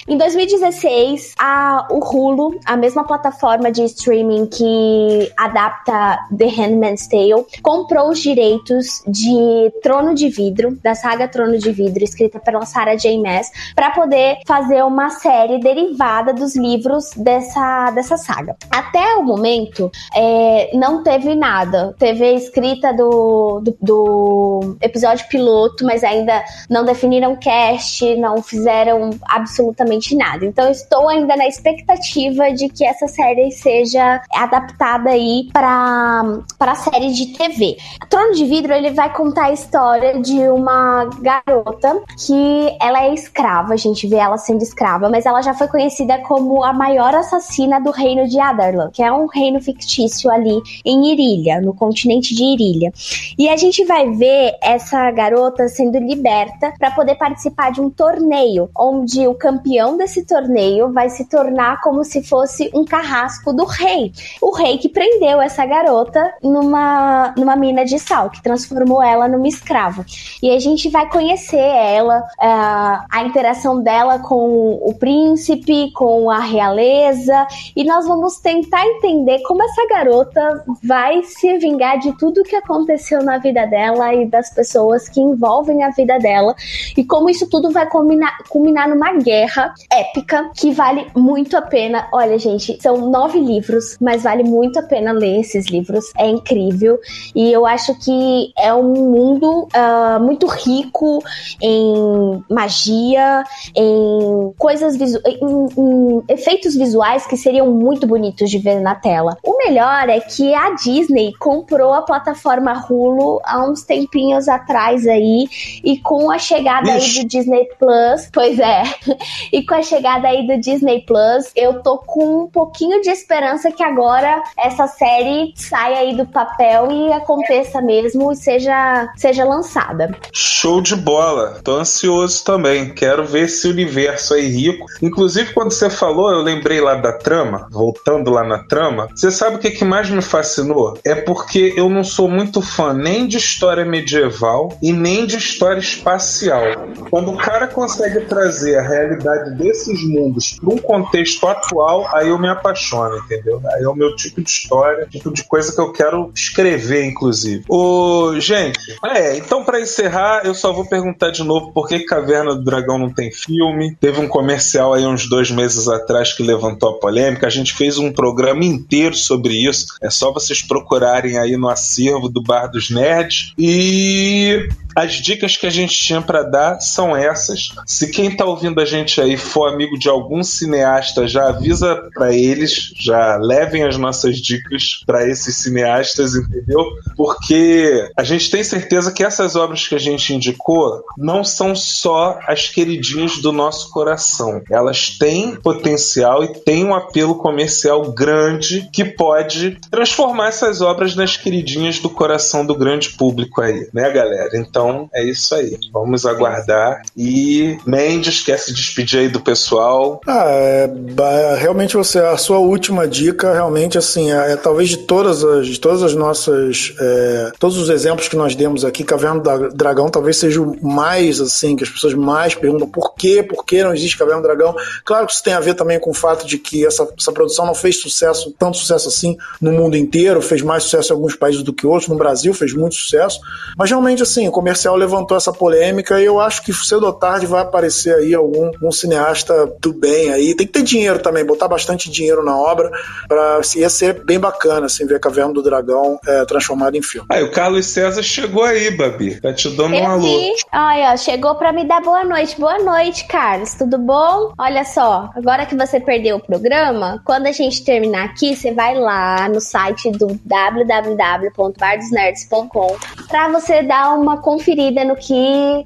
Em 2016, a, o Hulu, a mesma plataforma de streaming que adapta The Handmaid's Tale, comprou os direitos de Trono de Vidro, da saga Trono de Vidro, escrita pela Sarah J. Maas, para poder fazer uma série derivada dos livros dessa, dessa saga. Até o momento, é, não teve nada. Teve a escrita do, do, do episódio piloto, mas ainda não definiram cast, não fizeram absolutamente nada. Então, estou ainda na expectativa de que essa série seja adaptada aí para para série de TV. Trono de Vidro ele vai contar a história de uma garota que ela é escrava, a gente vê ela sendo escrava, mas ela já foi conhecida como a maior assassina do reino de Adarlan, que é um reino fictício ali em Irília, no continente de Irília. E a gente vai ver essa garota sendo liberta para poder participar de um torneio, onde o campeão desse torneio vai se tornar como se fosse um carrasco do rei. O rei que prendeu essa garota numa, numa mina de sal, que transformou ela numa escrava. E a gente vai conhecer ela, uh, a interação dela com o príncipe, com a realeza, e nós vamos tentar entender como essa garota vai se vingar de tudo que aconteceu na vida dela e das pessoas que envolvem a vida dela, e como isso tudo vai culminar, culminar numa guerra épica que vale muito a pena. Olha, gente, são nove livros, mas vale muito a pena ler esses livros. É incrível. E eu acho que é um mundo uh, muito rico em magia, em coisas visu em, em efeitos visuais que seriam muito bonitos de ver na tela. O melhor é que a Disney comprou a plataforma Hulu há uns tempinhos atrás aí e com a chegada Ixi. aí do Disney Plus, pois é, [laughs] e com a chegada aí do Disney Plus, eu tô com um pouquinho de esperança que agora essa série saia aí do papel e aconteça mesmo e seja, seja lançada. Show de bola. Tô ansioso também. Quero ver esse universo aí rico. Inclusive, quando você falou, eu lembrei lá da trama, voltando lá na trama. Você sabe o que, que mais me fascinou? É porque eu não sou muito fã nem de história medieval e nem de história espacial. Quando o cara consegue trazer a realidade desses mundos para um contexto atual, aí eu me apaixono, entendeu? Aí é o meu tipo de história, tipo de coisa que eu quero escrever, inclusive. O gente, é, então para encerrar, eu só vou perguntar de novo por que Caverna do Dragão não tem filme. Teve um comercial aí uns dois meses atrás que levantou a polêmica. A gente fez um programa inteiro sobre isso. É só vocês procurarem aí no acervo do Bar dos Nerds. E as dicas que a gente tinha para dar são essas. Se quem tá ouvindo a gente aí for amigo de algum cineasta, já avisa para eles, já levem as nossas dicas para esses cineastas, entendeu? Porque a gente tem certeza que essas obras que a gente indicou não são só as queridinhas do nosso coração. Elas têm potencial e têm um apelo comercial grande que pode transformar essas obras nas queridinhas do coração do grande público aí, né, galera? Então então é isso aí. Vamos aguardar. E Mendes, quer se despedir aí do pessoal? Ah, é, realmente você, a sua última dica, realmente assim, é, é talvez de todas as, de todas as nossas, é, todos os exemplos que nós demos aqui, Caverna do Dragão talvez seja o mais assim, que as pessoas mais perguntam por quê, por que não existe Caverna do Dragão. Claro que isso tem a ver também com o fato de que essa, essa produção não fez sucesso, tanto sucesso assim no mundo inteiro, fez mais sucesso em alguns países do que outros, no Brasil fez muito sucesso, mas realmente assim, o comercial levantou essa polêmica e eu acho que cedo ou tarde vai aparecer aí algum um cineasta do bem aí. Tem que ter dinheiro também, botar bastante dinheiro na obra para ia ser bem bacana assim ver a Caverna do Dragão é, transformada em filme. Aí o Carlos César chegou aí, Babi. Tá te dando um alô. Olha, chegou para me dar boa noite. Boa noite, Carlos. Tudo bom? Olha só, agora que você perdeu o programa, quando a gente terminar aqui, você vai lá no site do www.bardosnerds.com para você dar uma conferida conferida no que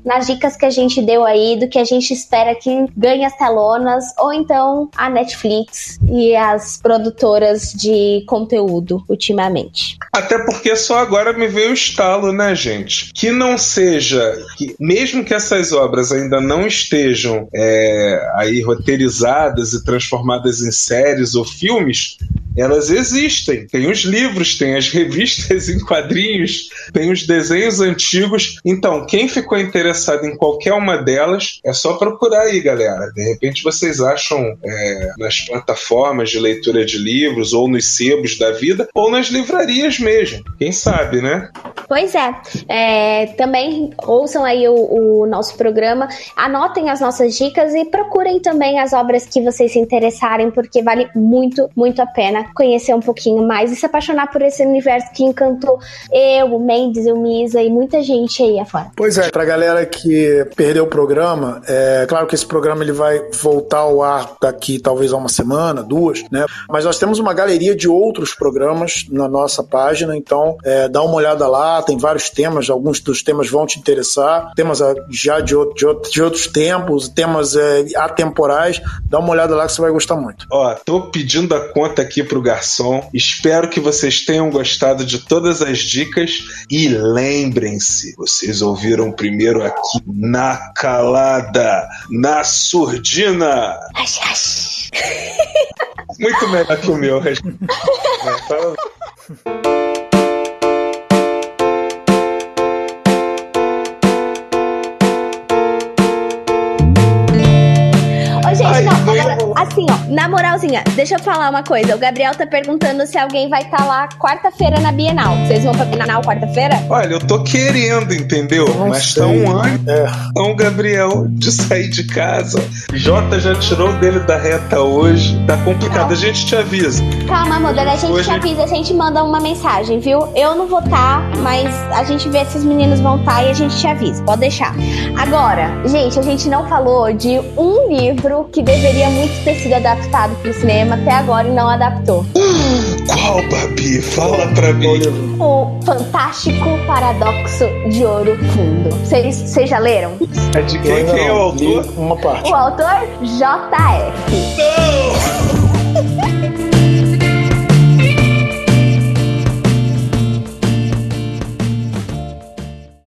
nas dicas que a gente deu aí, do que a gente espera que ganhe as telonas, ou então a Netflix e as produtoras de conteúdo ultimamente. Até porque só agora me veio o estalo, né, gente? Que não seja, que mesmo que essas obras ainda não estejam é, aí roteirizadas e transformadas em séries ou filmes, elas existem. Tem os livros, tem as [laughs] revistas em quadrinhos, tem os desenhos antigos. Então, quem ficou interessado em qualquer uma delas, é só procurar aí, galera. De repente vocês acham é, nas plataformas de leitura de livros, ou nos sebos da vida, ou nas livrarias mesmo. Quem sabe, né? Pois é. é também ouçam aí o, o nosso programa, anotem as nossas dicas e procurem também as obras que vocês se interessarem, porque vale muito, muito a pena conhecer um pouquinho mais e se apaixonar por esse universo que encantou eu, o Mendes, o Misa e muita gente aí afora. Pois é, pra galera que perdeu o programa, é claro que esse programa ele vai voltar ao ar daqui talvez a uma semana, duas, né? Mas nós temos uma galeria de outros programas na nossa página, então é, dá uma olhada lá, tem vários temas, alguns dos temas vão te interessar, temas é, já de, de, de outros tempos, temas é, atemporais, dá uma olhada lá que você vai gostar muito. Ó, tô pedindo a conta aqui pro garçom. Espero que vocês tenham gostado de todas as dicas e lembrem-se, vocês ouviram primeiro aqui na calada, na surdina. [laughs] Muito melhor que o meu. gente, Ai, não, agora, assim, ó, na moralzinha, deixa eu falar uma coisa. O Gabriel tá perguntando se alguém vai estar tá lá quarta-feira na Bienal. Vocês vão pra Bienal quarta-feira? Olha, eu tô querendo, entendeu? Não Mas sei. tá um ano, é. então, Gabriel, de sair de casa. Jota já tirou dele da reta hoje. Tá complicado, a gente te avisa. Calma, amor, a gente hoje... te avisa, a gente manda uma mensagem, viu? Eu não vou estar, tá, mas a gente vê se os meninos vão estar tá e a gente te avisa. Pode deixar. Agora, gente, a gente não falou de um livro que deveria muito ter sido adaptado para o cinema até agora e não adaptou. Qual, Babi? Fala pra mim. O Fantástico Paradoxo de Ouro Fundo. Vocês já leram? É de quem? Quem é o autor? Uma parte. O autor? JF. Não!